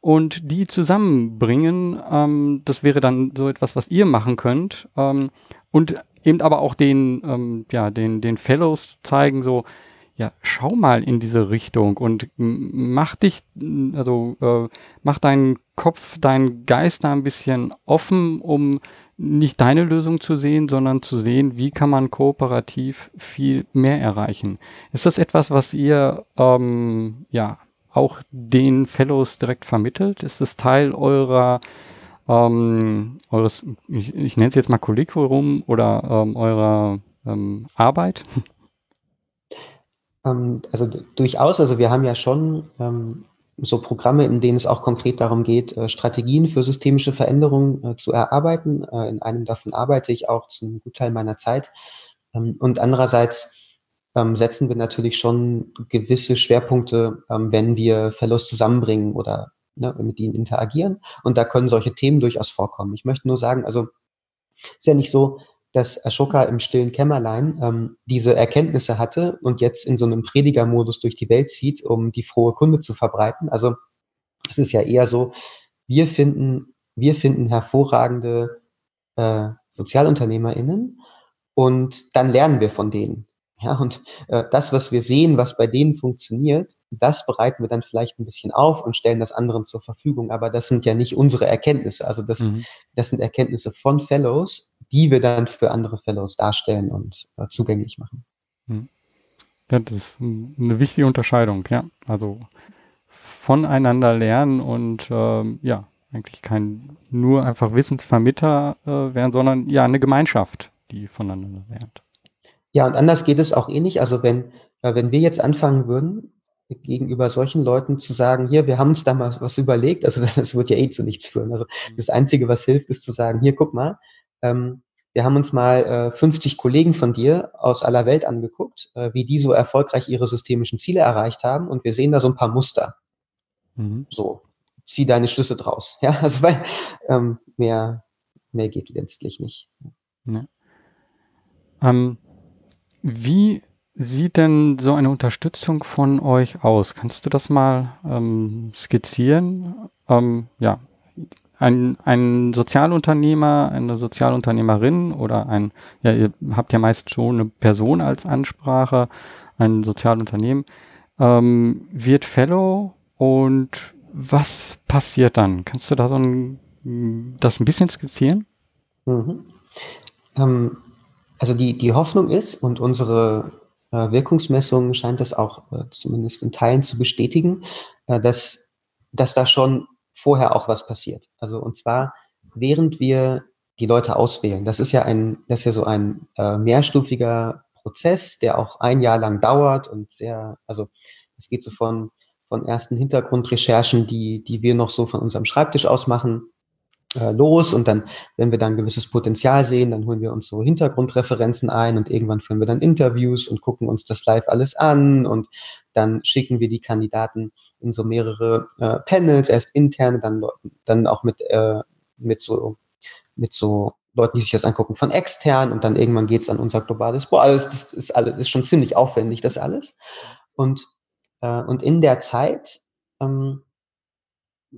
und die zusammenbringen. Ähm, das wäre dann so etwas, was ihr machen könnt. Ähm, und eben aber auch den, ähm, ja, den, den Fellows zeigen, so, ja, schau mal in diese Richtung und mach dich, also äh, mach deinen Kopf, deinen Geist da ein bisschen offen, um nicht deine Lösung zu sehen, sondern zu sehen, wie kann man kooperativ viel mehr erreichen. Ist das etwas, was ihr ähm, ja auch den Fellows direkt vermittelt? Ist es Teil eurer ähm, eures, ich, ich nenne es jetzt mal Curriculum oder ähm, eurer ähm, Arbeit? Ähm, also durchaus, also wir haben ja schon ähm, so Programme, in denen es auch konkret darum geht, äh, Strategien für systemische Veränderungen äh, zu erarbeiten. Äh, in einem davon arbeite ich auch zum Gutteil meiner Zeit. Ähm, und andererseits setzen wir natürlich schon gewisse Schwerpunkte, wenn wir Fellows zusammenbringen oder ne, mit ihnen interagieren. Und da können solche Themen durchaus vorkommen. Ich möchte nur sagen, also ist ja nicht so, dass Ashoka im stillen Kämmerlein ähm, diese Erkenntnisse hatte und jetzt in so einem Predigermodus durch die Welt zieht, um die frohe Kunde zu verbreiten. Also es ist ja eher so, wir finden, wir finden hervorragende äh, SozialunternehmerInnen und dann lernen wir von denen. Ja, und äh, das, was wir sehen, was bei denen funktioniert, das bereiten wir dann vielleicht ein bisschen auf und stellen das anderen zur Verfügung. Aber das sind ja nicht unsere Erkenntnisse. Also das, mhm. das sind Erkenntnisse von Fellows, die wir dann für andere Fellows darstellen und äh, zugänglich machen. Hm. Ja, das ist eine wichtige Unterscheidung, ja. Also voneinander lernen und ähm, ja, eigentlich kein nur einfach Wissensvermittler äh, werden, sondern ja eine Gemeinschaft, die voneinander lernt. Ja, und anders geht es auch eh nicht. Also wenn, äh, wenn wir jetzt anfangen würden, gegenüber solchen Leuten zu sagen, hier, wir haben uns da mal was überlegt, also das, das wird ja eh zu nichts führen. Also hm. das Einzige, was hilft, ist zu sagen, hier, guck mal, ähm, wir haben uns mal äh, 50 Kollegen von dir aus aller Welt angeguckt, äh, wie die so erfolgreich ihre systemischen Ziele erreicht haben und wir sehen da so ein paar Muster. Mhm. So, zieh deine Schlüsse draus. Ja, also weil ähm, mehr, mehr geht letztlich nicht. Ja. Ähm, wie sieht denn so eine Unterstützung von euch aus? Kannst du das mal ähm, skizzieren? Ähm, ja, ein, ein Sozialunternehmer, eine Sozialunternehmerin oder ein, ja, ihr habt ja meist schon eine Person als Ansprache, ein Sozialunternehmen, ähm, wird Fellow und was passiert dann? Kannst du da so ein, das ein bisschen skizzieren? Mhm. Ähm, also die, die Hoffnung ist und unsere äh, Wirkungsmessung scheint das auch äh, zumindest in Teilen zu bestätigen, äh, dass, dass da schon vorher auch was passiert. Also und zwar, während wir die Leute auswählen. Das ist ja ein, das ist ja so ein äh, mehrstufiger Prozess, der auch ein Jahr lang dauert und sehr, also es geht so von, von ersten Hintergrundrecherchen, die, die wir noch so von unserem Schreibtisch aus machen, äh, los und dann, wenn wir dann gewisses Potenzial sehen, dann holen wir uns so Hintergrundreferenzen ein und irgendwann führen wir dann Interviews und gucken uns das live alles an und dann schicken wir die Kandidaten in so mehrere äh, Panels, erst interne, dann, dann auch mit, äh, mit so, mit so Leuten, die sich das angucken, von extern und dann irgendwann geht's an unser globales, boah, alles, das ist alles, ist schon ziemlich aufwendig, das alles. Und, äh, und in der Zeit ähm,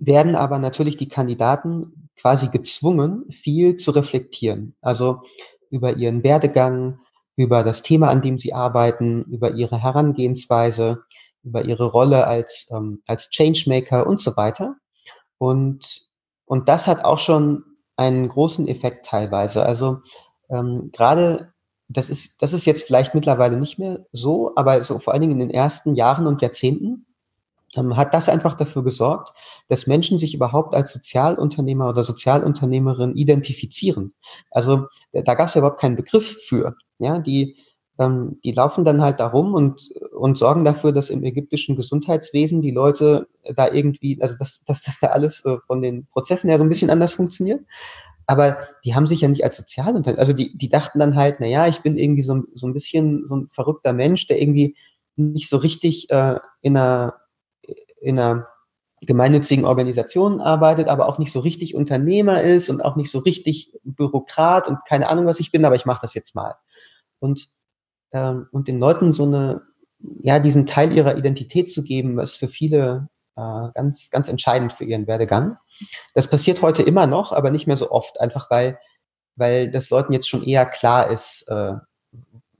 werden aber natürlich die Kandidaten quasi gezwungen, viel zu reflektieren. Also über ihren Werdegang, über das Thema, an dem sie arbeiten, über ihre Herangehensweise, über ihre Rolle als, ähm, als Changemaker und so weiter. Und, und das hat auch schon einen großen Effekt teilweise. Also ähm, gerade, das ist, das ist jetzt vielleicht mittlerweile nicht mehr so, aber so vor allen Dingen in den ersten Jahren und Jahrzehnten hat das einfach dafür gesorgt, dass Menschen sich überhaupt als Sozialunternehmer oder Sozialunternehmerin identifizieren. Also da gab es ja überhaupt keinen Begriff für. Ja, die, ähm, die laufen dann halt darum und, und sorgen dafür, dass im ägyptischen Gesundheitswesen die Leute da irgendwie, also dass, dass das da alles äh, von den Prozessen her so ein bisschen anders funktioniert. aber die haben sich ja nicht als Sozialunternehmer, also die, die dachten dann halt, naja, ich bin irgendwie so, so ein bisschen so ein verrückter Mensch, der irgendwie nicht so richtig äh, in einer, in einer gemeinnützigen Organisation arbeitet, aber auch nicht so richtig Unternehmer ist und auch nicht so richtig Bürokrat und keine Ahnung, was ich bin, aber ich mache das jetzt mal. Und, ähm, und den Leuten so eine, ja, diesen Teil ihrer Identität zu geben, was für viele äh, ganz, ganz entscheidend für ihren Werdegang. Das passiert heute immer noch, aber nicht mehr so oft, einfach weil, weil das Leuten jetzt schon eher klar ist, äh,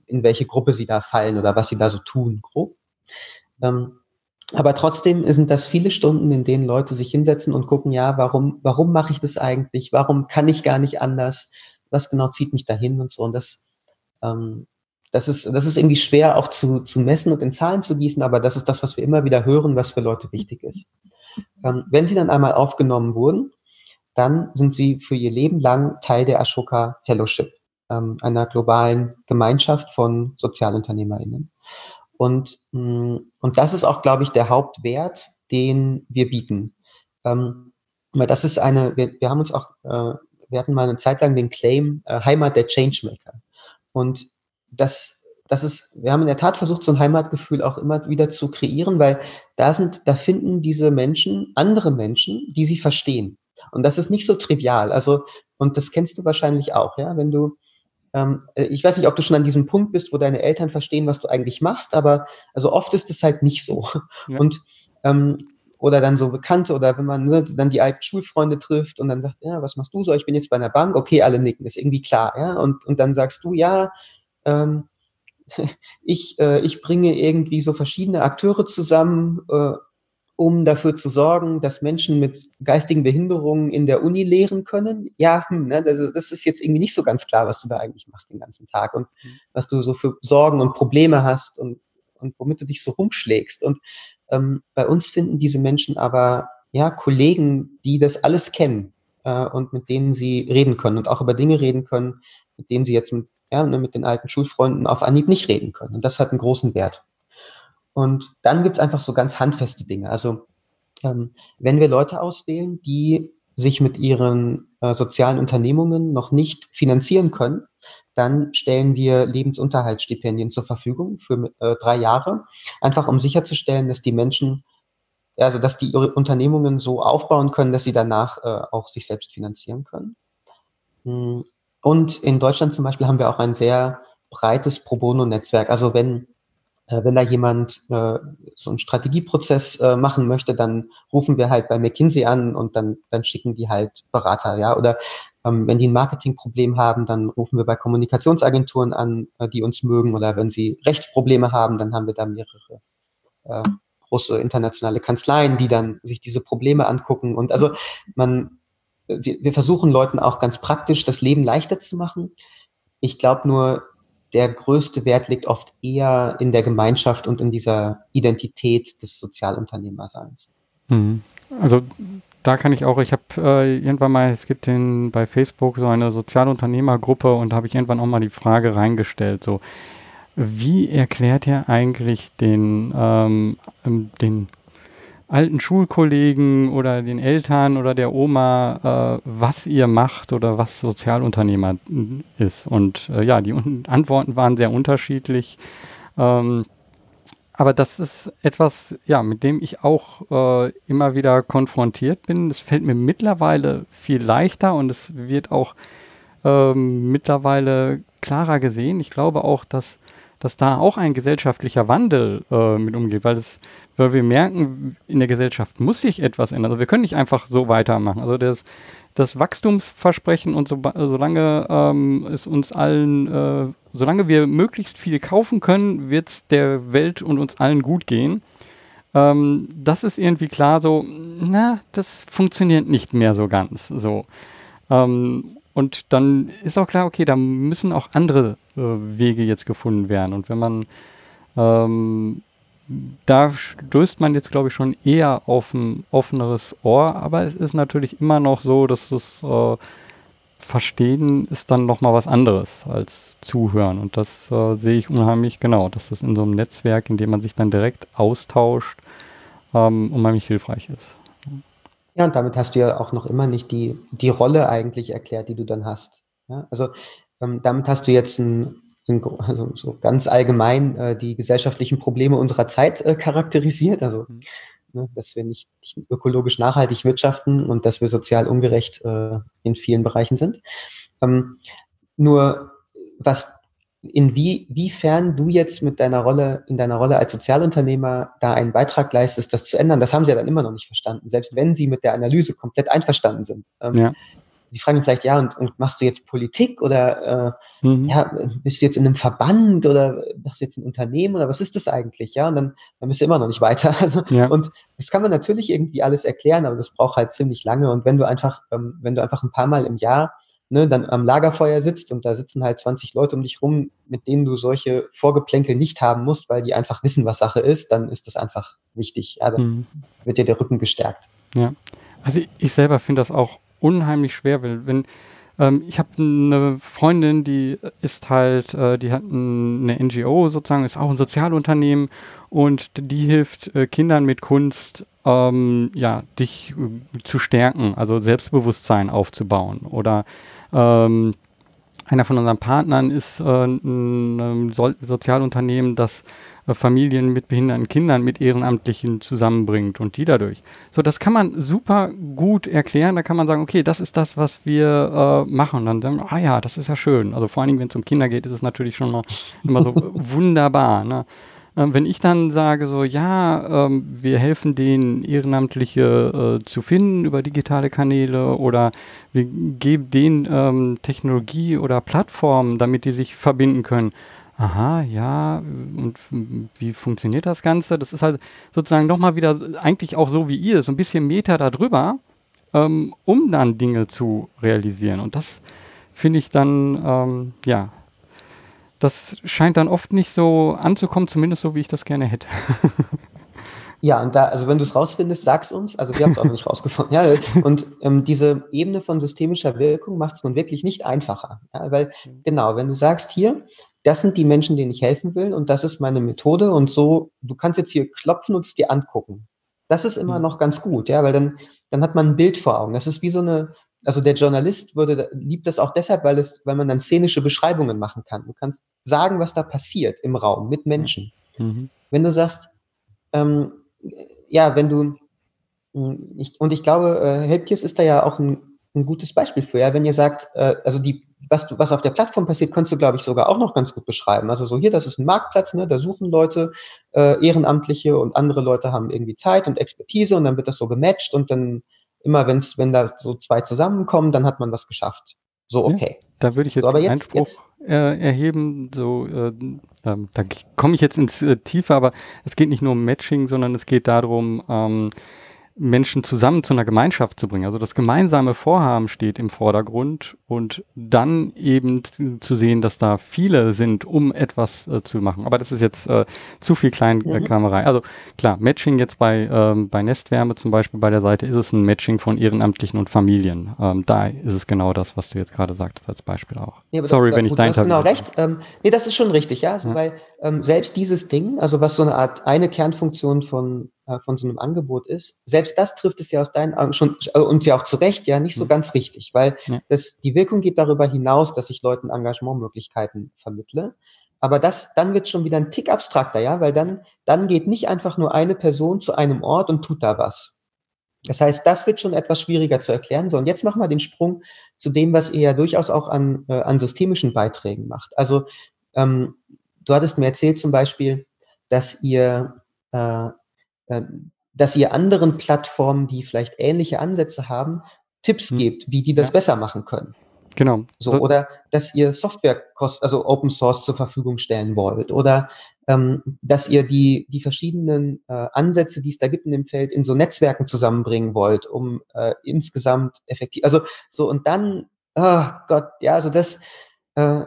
in welche Gruppe sie da fallen oder was sie da so tun, grob. Ähm, aber trotzdem sind das viele Stunden, in denen Leute sich hinsetzen und gucken, ja, warum, warum mache ich das eigentlich? Warum kann ich gar nicht anders? Was genau zieht mich dahin und so? Und das, ähm, das ist, das ist irgendwie schwer auch zu, zu messen und in Zahlen zu gießen, aber das ist das, was wir immer wieder hören, was für Leute wichtig ist. Ähm, wenn sie dann einmal aufgenommen wurden, dann sind sie für ihr Leben lang Teil der Ashoka Fellowship, ähm, einer globalen Gemeinschaft von SozialunternehmerInnen. Und, mm, und das ist auch, glaube ich, der Hauptwert, den wir bieten. Ähm, weil das ist eine, wir, wir haben uns auch, äh, wir hatten mal eine Zeit lang den Claim äh, Heimat der Changemaker. Und das, das ist, wir haben in der Tat versucht, so ein Heimatgefühl auch immer wieder zu kreieren, weil da sind, da finden diese Menschen andere Menschen, die sie verstehen. Und das ist nicht so trivial. Also, und das kennst du wahrscheinlich auch, ja, wenn du, ich weiß nicht, ob du schon an diesem Punkt bist, wo deine Eltern verstehen, was du eigentlich machst, aber also oft ist es halt nicht so. Ja. Und ähm, oder dann so Bekannte oder wenn man ne, dann die alten Schulfreunde trifft und dann sagt, ja, was machst du so? Ich bin jetzt bei einer Bank, okay, alle nicken, ist irgendwie klar, ja. Und, und dann sagst du, ja, ähm, ich, äh, ich bringe irgendwie so verschiedene Akteure zusammen, äh, um dafür zu sorgen, dass Menschen mit geistigen Behinderungen in der Uni lehren können. Ja, hm, ne, das, das, ist jetzt irgendwie nicht so ganz klar, was du da eigentlich machst den ganzen Tag und mhm. was du so für Sorgen und Probleme hast und, und womit du dich so rumschlägst. Und ähm, bei uns finden diese Menschen aber ja Kollegen, die das alles kennen äh, und mit denen sie reden können und auch über Dinge reden können, mit denen sie jetzt mit, ja, ne, mit den alten Schulfreunden auf Anhieb nicht reden können. Und das hat einen großen Wert. Und dann gibt es einfach so ganz handfeste Dinge. Also ähm, wenn wir Leute auswählen, die sich mit ihren äh, sozialen Unternehmungen noch nicht finanzieren können, dann stellen wir Lebensunterhaltsstipendien zur Verfügung für äh, drei Jahre, einfach um sicherzustellen, dass die Menschen, also dass die ihre Unternehmungen so aufbauen können, dass sie danach äh, auch sich selbst finanzieren können. Hm, und in Deutschland zum Beispiel haben wir auch ein sehr breites Pro Bono-Netzwerk. Also wenn wenn da jemand äh, so einen Strategieprozess äh, machen möchte, dann rufen wir halt bei McKinsey an und dann, dann schicken die halt Berater, ja. Oder ähm, wenn die ein Marketingproblem haben, dann rufen wir bei Kommunikationsagenturen an, äh, die uns mögen. Oder wenn sie Rechtsprobleme haben, dann haben wir da mehrere äh, große internationale Kanzleien, die dann sich diese Probleme angucken. Und also man, wir, wir versuchen Leuten auch ganz praktisch das Leben leichter zu machen. Ich glaube nur, der größte Wert liegt oft eher in der Gemeinschaft und in dieser Identität des Sozialunternehmerseins. Mhm. Also da kann ich auch, ich habe äh, irgendwann mal, es gibt den, bei Facebook so eine Sozialunternehmergruppe und da habe ich irgendwann auch mal die Frage reingestellt, so, wie erklärt ihr eigentlich den, ähm, den alten Schulkollegen oder den Eltern oder der Oma, äh, was ihr macht oder was Sozialunternehmer ist. Und äh, ja, die Antworten waren sehr unterschiedlich. Ähm, aber das ist etwas, ja, mit dem ich auch äh, immer wieder konfrontiert bin. Es fällt mir mittlerweile viel leichter und es wird auch ähm, mittlerweile klarer gesehen. Ich glaube auch, dass dass da auch ein gesellschaftlicher Wandel äh, mit umgeht, weil, es, weil wir merken, in der Gesellschaft muss sich etwas ändern. Also wir können nicht einfach so weitermachen. Also das, das Wachstumsversprechen und so, solange ähm, es uns allen, äh, solange wir möglichst viel kaufen können, wird es der Welt und uns allen gut gehen. Ähm, das ist irgendwie klar so, na, das funktioniert nicht mehr so ganz so. Ähm, und dann ist auch klar, okay, da müssen auch andere äh, Wege jetzt gefunden werden. Und wenn man ähm, da stößt man jetzt, glaube ich, schon eher auf ein offeneres Ohr, aber es ist natürlich immer noch so, dass das äh, Verstehen ist dann nochmal was anderes als Zuhören. Und das äh, sehe ich unheimlich genau, dass das in so einem Netzwerk, in dem man sich dann direkt austauscht, ähm, unheimlich hilfreich ist. Ja, und damit hast du ja auch noch immer nicht die, die Rolle eigentlich erklärt, die du dann hast. Ja, also ähm, damit hast du jetzt ein, ein, also so ganz allgemein äh, die gesellschaftlichen Probleme unserer Zeit äh, charakterisiert. Also mhm. ne, dass wir nicht, nicht, ökologisch nachhaltig wirtschaften und dass wir sozial ungerecht äh, in vielen Bereichen sind. Ähm, nur was inwiefern du jetzt mit deiner Rolle, in deiner Rolle als Sozialunternehmer da einen Beitrag leistest, das zu ändern, das haben sie ja dann immer noch nicht verstanden, selbst wenn sie mit der Analyse komplett einverstanden sind. Ähm, ja. Die fragen vielleicht, ja, und, und, machst du jetzt Politik oder äh, mhm. ja, bist du jetzt in einem Verband oder machst du jetzt ein Unternehmen oder was ist das eigentlich? Ja, und dann, dann bist du immer noch nicht weiter. Also, ja. Und das kann man natürlich irgendwie alles erklären, aber das braucht halt ziemlich lange. Und wenn du einfach, ähm, wenn du einfach ein paar Mal im Jahr ne, dann am Lagerfeuer sitzt und da sitzen halt 20 Leute um dich rum, mit denen du solche Vorgeplänkel nicht haben musst, weil die einfach wissen, was Sache ist, dann ist das einfach wichtig. Ja, dann mhm. wird dir der Rücken gestärkt. Ja, also ich, ich selber finde das auch unheimlich schwer, weil wenn ähm, ich habe eine Freundin, die ist halt, äh, die hat eine NGO sozusagen, ist auch ein Sozialunternehmen und die hilft äh, Kindern mit Kunst ähm, ja, dich äh, zu stärken, also Selbstbewusstsein aufzubauen. Oder ähm, einer von unseren Partnern ist äh, ein so Sozialunternehmen, das Familien mit behinderten Kindern mit Ehrenamtlichen zusammenbringt und die dadurch. So, das kann man super gut erklären. Da kann man sagen, okay, das ist das, was wir äh, machen. Und dann, ah ja, das ist ja schön. Also vor allen Dingen, wenn es um Kinder geht, ist es natürlich schon noch immer so wunderbar. Ne? Ähm, wenn ich dann sage, so, ja, ähm, wir helfen denen, Ehrenamtliche äh, zu finden über digitale Kanäle oder wir geben denen ähm, Technologie oder Plattformen, damit die sich verbinden können. Aha, ja, und wie funktioniert das Ganze? Das ist halt sozusagen nochmal wieder eigentlich auch so wie ihr, so ein bisschen Meter darüber, ähm, um dann Dinge zu realisieren. Und das finde ich dann, ähm, ja, das scheint dann oft nicht so anzukommen, zumindest so, wie ich das gerne hätte. Ja, und da, also wenn du es rausfindest, sag's uns. Also wir haben es auch noch nicht rausgefunden. Ja, und ähm, diese Ebene von systemischer Wirkung macht es nun wirklich nicht einfacher. Ja, weil mhm. genau, wenn du sagst, hier, das sind die Menschen, denen ich helfen will und das ist meine Methode und so, du kannst jetzt hier klopfen und es dir angucken. Das ist immer mhm. noch ganz gut, ja, weil dann, dann hat man ein Bild vor Augen. Das ist wie so eine, also der Journalist würde, liebt das auch deshalb, weil es, weil man dann szenische Beschreibungen machen kann. Du kannst sagen, was da passiert im Raum mit Menschen. Mhm. Wenn du sagst, ähm, ja, wenn du, hm, ich, und ich glaube, äh, Helpkiss ist da ja auch ein, ein, gutes Beispiel für, ja, wenn ihr sagt, äh, also die, was, du, was auf der Plattform passiert, kannst du, glaube ich, sogar auch noch ganz gut beschreiben. Also so hier, das ist ein Marktplatz, ne, da suchen Leute, äh, Ehrenamtliche und andere Leute haben irgendwie Zeit und Expertise und dann wird das so gematcht und dann immer wenn's, wenn da so zwei zusammenkommen, dann hat man was geschafft. So, okay. Ja, da würde ich jetzt, so, aber jetzt Einspruch jetzt, äh, erheben. So, äh, äh, da komme ich jetzt ins äh, Tiefe, aber es geht nicht nur um Matching, sondern es geht darum, ähm, Menschen zusammen zu einer Gemeinschaft zu bringen. Also das gemeinsame Vorhaben steht im Vordergrund und dann eben zu sehen, dass da viele sind, um etwas äh, zu machen. Aber das ist jetzt äh, zu viel Kleinkramerei. Mhm. Also klar, Matching jetzt bei, ähm, bei Nestwärme zum Beispiel bei der Seite ist es ein Matching von Ehrenamtlichen und Familien. Ähm, da ist es genau das, was du jetzt gerade sagtest als Beispiel auch. Ja, Sorry, da, wenn ich dein Du hast genau recht. Ähm, nee, das ist schon richtig, ja. Also ja. Weil ähm, selbst dieses Ding, also was so eine Art eine Kernfunktion von von so einem Angebot ist, selbst das trifft es ja aus deinen Augen schon äh, und ja auch zu Recht ja nicht so mhm. ganz richtig, weil ja. das, die Wirkung geht darüber hinaus, dass ich Leuten Engagementmöglichkeiten vermittle. Aber das, dann wird schon wieder ein Tick abstrakter, ja, weil dann, dann geht nicht einfach nur eine Person zu einem Ort und tut da was. Das heißt, das wird schon etwas schwieriger zu erklären. So, und jetzt machen wir den Sprung zu dem, was ihr ja durchaus auch an, äh, an systemischen Beiträgen macht. Also, ähm, du hattest mir erzählt zum Beispiel, dass ihr äh, äh, dass ihr anderen Plattformen, die vielleicht ähnliche Ansätze haben, Tipps hm. gebt, wie die das ja. besser machen können. Genau. So, oder dass ihr Software also Open Source zur Verfügung stellen wollt oder ähm, dass ihr die, die verschiedenen äh, Ansätze, die es da gibt in dem Feld, in so Netzwerken zusammenbringen wollt, um äh, insgesamt effektiv, also so und dann, oh Gott, ja, also das, äh,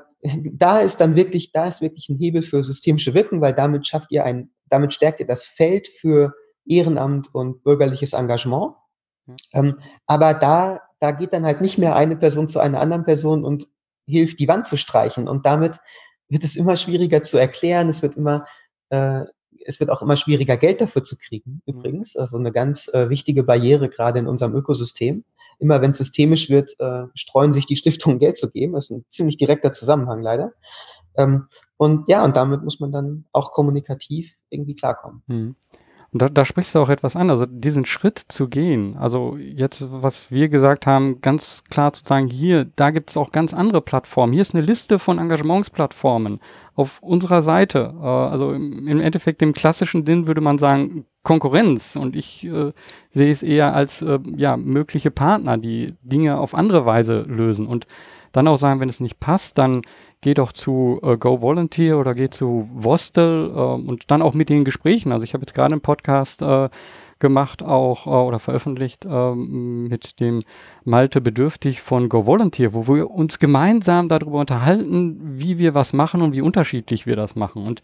da ist dann wirklich, da ist wirklich ein Hebel für systemische Wirkung, weil damit schafft ihr ein damit stärkt ihr das Feld für Ehrenamt und bürgerliches Engagement. Ähm, aber da, da geht dann halt nicht mehr eine Person zu einer anderen Person und hilft, die Wand zu streichen. Und damit wird es immer schwieriger zu erklären. Es wird immer, äh, es wird auch immer schwieriger, Geld dafür zu kriegen, mhm. übrigens. Also eine ganz äh, wichtige Barriere gerade in unserem Ökosystem. Immer wenn es systemisch wird, äh, streuen sich die Stiftungen Geld zu geben. Das ist ein ziemlich direkter Zusammenhang leider. Ähm, und ja, und damit muss man dann auch kommunikativ irgendwie klarkommen. Mhm. Und da, da sprichst du auch etwas an, also diesen Schritt zu gehen. Also jetzt, was wir gesagt haben, ganz klar zu sagen, hier, da gibt es auch ganz andere Plattformen. Hier ist eine Liste von Engagementsplattformen auf unserer Seite. Äh, also im, im, Endeffekt im klassischen Sinn würde man sagen Konkurrenz. Und ich äh, sehe es eher als äh, ja, mögliche Partner, die Dinge auf andere Weise lösen. Und dann auch sagen, wenn es nicht passt, dann geh doch zu äh, Go Volunteer oder geh zu Vostel äh, und dann auch mit den Gesprächen. Also ich habe jetzt gerade einen Podcast äh, gemacht auch äh, oder veröffentlicht ähm, mit dem Malte Bedürftig von Go Volunteer, wo wir uns gemeinsam darüber unterhalten, wie wir was machen und wie unterschiedlich wir das machen. Und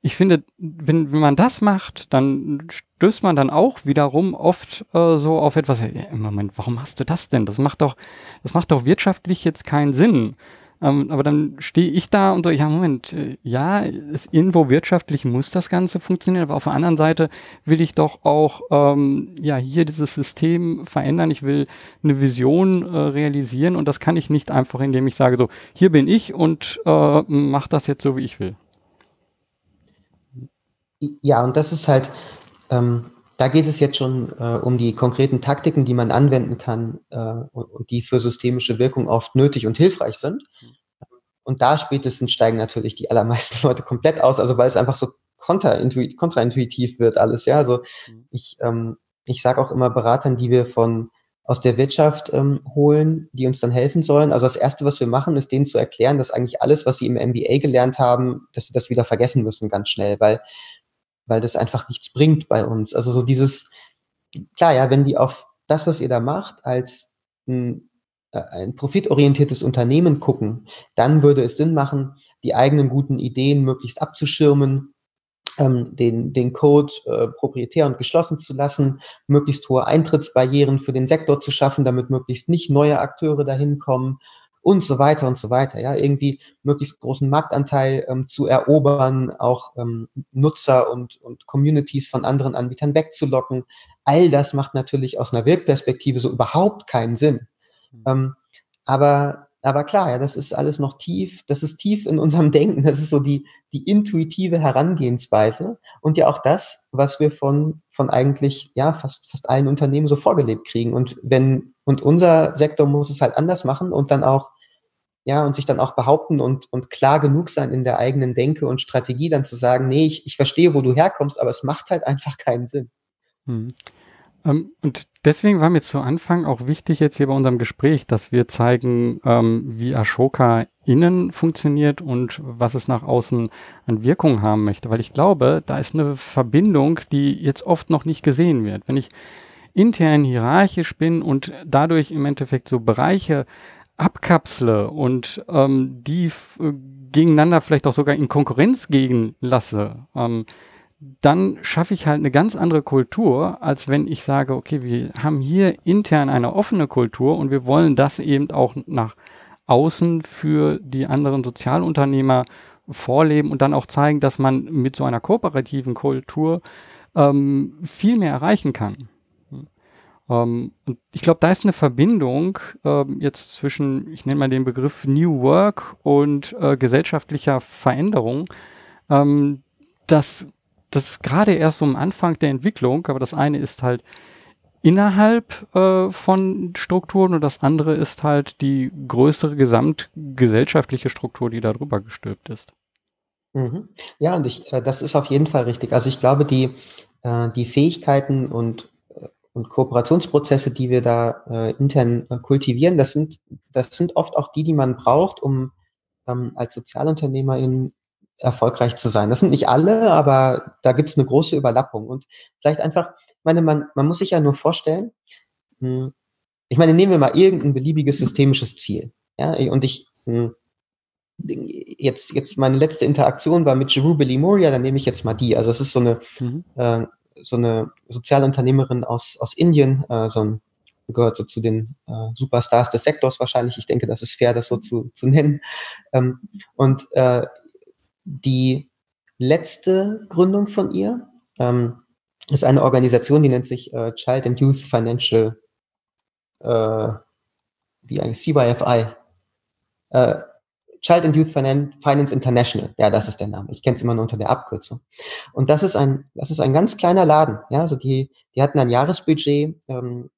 ich finde, wenn, wenn man das macht, dann stößt man dann auch wiederum oft äh, so auf etwas, ja, Moment, warum hast du das denn? Das macht doch, das macht doch wirtschaftlich jetzt keinen Sinn. Ähm, aber dann stehe ich da und so, ja, Moment, äh, ja, ist irgendwo wirtschaftlich muss das Ganze funktionieren, aber auf der anderen Seite will ich doch auch, ähm, ja, hier dieses System verändern. Ich will eine Vision äh, realisieren und das kann ich nicht einfach, indem ich sage, so, hier bin ich und äh, mach das jetzt so, wie ich will. Ja, und das ist halt, ähm, da geht es jetzt schon äh, um die konkreten Taktiken, die man anwenden kann äh, und, die für systemische Wirkung oft nötig und hilfreich sind. Und da spätestens steigen natürlich die allermeisten Leute komplett aus, also weil es einfach so kontraintuitiv, wird alles. Ja, also ich, ähm, ich sage auch immer Beratern, die wir von aus der Wirtschaft ähm, holen, die uns dann helfen sollen. Also das Erste, was wir machen, ist denen zu erklären, dass eigentlich alles, was sie im MBA gelernt haben, dass sie das wieder vergessen müssen ganz schnell, weil weil das einfach nichts bringt bei uns. Also so dieses, klar, ja, wenn die auf das, was ihr da macht, als ein, äh, ein profitorientiertes Unternehmen gucken, dann würde es Sinn machen, die eigenen guten Ideen möglichst abzuschirmen, ähm, den, den Code äh, proprietär und geschlossen zu lassen, möglichst hohe Eintrittsbarrieren für den Sektor zu schaffen, damit möglichst nicht neue Akteure dahin kommen und so weiter und so weiter. Ja, irgendwie möglichst großen Marktanteil ähm, zu erobern, auch ähm, Nutzer und, und Communities von anderen Anbietern wegzulocken. All das macht natürlich aus einer Wirkperspektive so überhaupt keinen Sinn. Mhm. Ähm, aber aber klar, ja, das ist alles noch tief, das ist tief in unserem Denken, das ist so die, die intuitive Herangehensweise und ja auch das, was wir von, von eigentlich, ja, fast, fast allen Unternehmen so vorgelebt kriegen. Und wenn, und unser Sektor muss es halt anders machen und dann auch, ja, und sich dann auch behaupten und, und klar genug sein in der eigenen Denke und Strategie, dann zu sagen, nee, ich, ich verstehe, wo du herkommst, aber es macht halt einfach keinen Sinn. Hm. Ähm, und deswegen war mir zu Anfang auch wichtig jetzt hier bei unserem Gespräch, dass wir zeigen, ähm, wie Ashoka innen funktioniert und was es nach außen an Wirkung haben möchte. Weil ich glaube, da ist eine Verbindung, die jetzt oft noch nicht gesehen wird. Wenn ich intern hierarchisch bin und dadurch im Endeffekt so Bereiche abkapsle und ähm, die äh, gegeneinander vielleicht auch sogar in Konkurrenz gehen lasse, ähm, dann schaffe ich halt eine ganz andere Kultur, als wenn ich sage, okay, wir haben hier intern eine offene Kultur und wir wollen das eben auch nach außen für die anderen Sozialunternehmer vorleben und dann auch zeigen, dass man mit so einer kooperativen Kultur ähm, viel mehr erreichen kann. Ähm, und ich glaube, da ist eine Verbindung ähm, jetzt zwischen, ich nenne mal den Begriff New Work und äh, gesellschaftlicher Veränderung, ähm, dass das ist gerade erst so am Anfang der Entwicklung, aber das eine ist halt innerhalb äh, von Strukturen und das andere ist halt die größere gesamtgesellschaftliche Struktur, die darüber gestülpt ist. Mhm. Ja, und ich, äh, das ist auf jeden Fall richtig. Also ich glaube, die, äh, die Fähigkeiten und, und Kooperationsprozesse, die wir da äh, intern äh, kultivieren, das sind, das sind oft auch die, die man braucht, um ähm, als Sozialunternehmerin erfolgreich zu sein. Das sind nicht alle, aber da gibt es eine große Überlappung. Und vielleicht einfach, ich meine, man, man muss sich ja nur vorstellen, hm, ich meine, nehmen wir mal irgendein beliebiges systemisches Ziel. Ja, und ich, hm, jetzt, jetzt meine letzte Interaktion war mit Jerubeli Moria, dann nehme ich jetzt mal die. Also es ist so eine, mhm. äh, so eine Sozialunternehmerin aus, aus Indien, äh, so ein, gehört so zu den äh, Superstars des Sektors wahrscheinlich. Ich denke, das ist fair, das so zu, zu nennen. Ähm, und äh, die letzte Gründung von ihr. Ähm, ist eine Organisation, die nennt sich äh, Child and Youth Financial, äh, wie eigentlich CYFI. Äh, Child and Youth Finance International. Ja, das ist der Name. Ich kenne es immer nur unter der Abkürzung. Und das ist ein, das ist ein ganz kleiner Laden. Ja, also die, die hatten ein Jahresbudget ähm,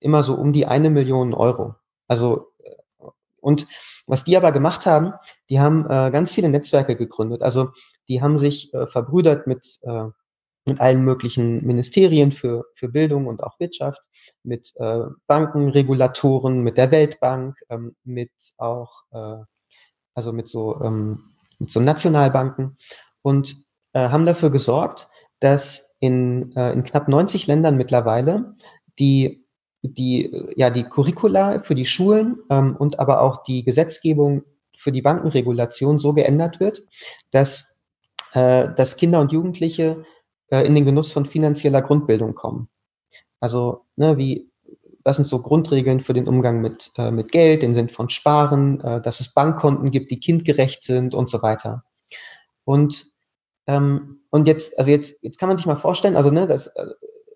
immer so um die eine Million Euro. Also äh, und was die aber gemacht haben, die haben äh, ganz viele Netzwerke gegründet. Also die haben sich äh, verbrüdert mit äh, mit allen möglichen Ministerien für, für Bildung und auch Wirtschaft, mit äh, Banken, Regulatoren, mit der Weltbank, ähm, mit auch äh, also mit so, ähm, mit so Nationalbanken und äh, haben dafür gesorgt, dass in, äh, in knapp 90 Ländern mittlerweile die, die, ja, die Curricula für die Schulen ähm, und aber auch die Gesetzgebung für die Bankenregulation so geändert wird, dass, äh, dass Kinder und Jugendliche äh, in den Genuss von finanzieller Grundbildung kommen. Also, ne, wie was sind so Grundregeln für den Umgang mit, äh, mit Geld, den Sinn von Sparen, äh, dass es Bankkonten gibt, die kindgerecht sind und so weiter. Und, ähm, und jetzt, also jetzt, jetzt kann man sich mal vorstellen, also ne, dass äh,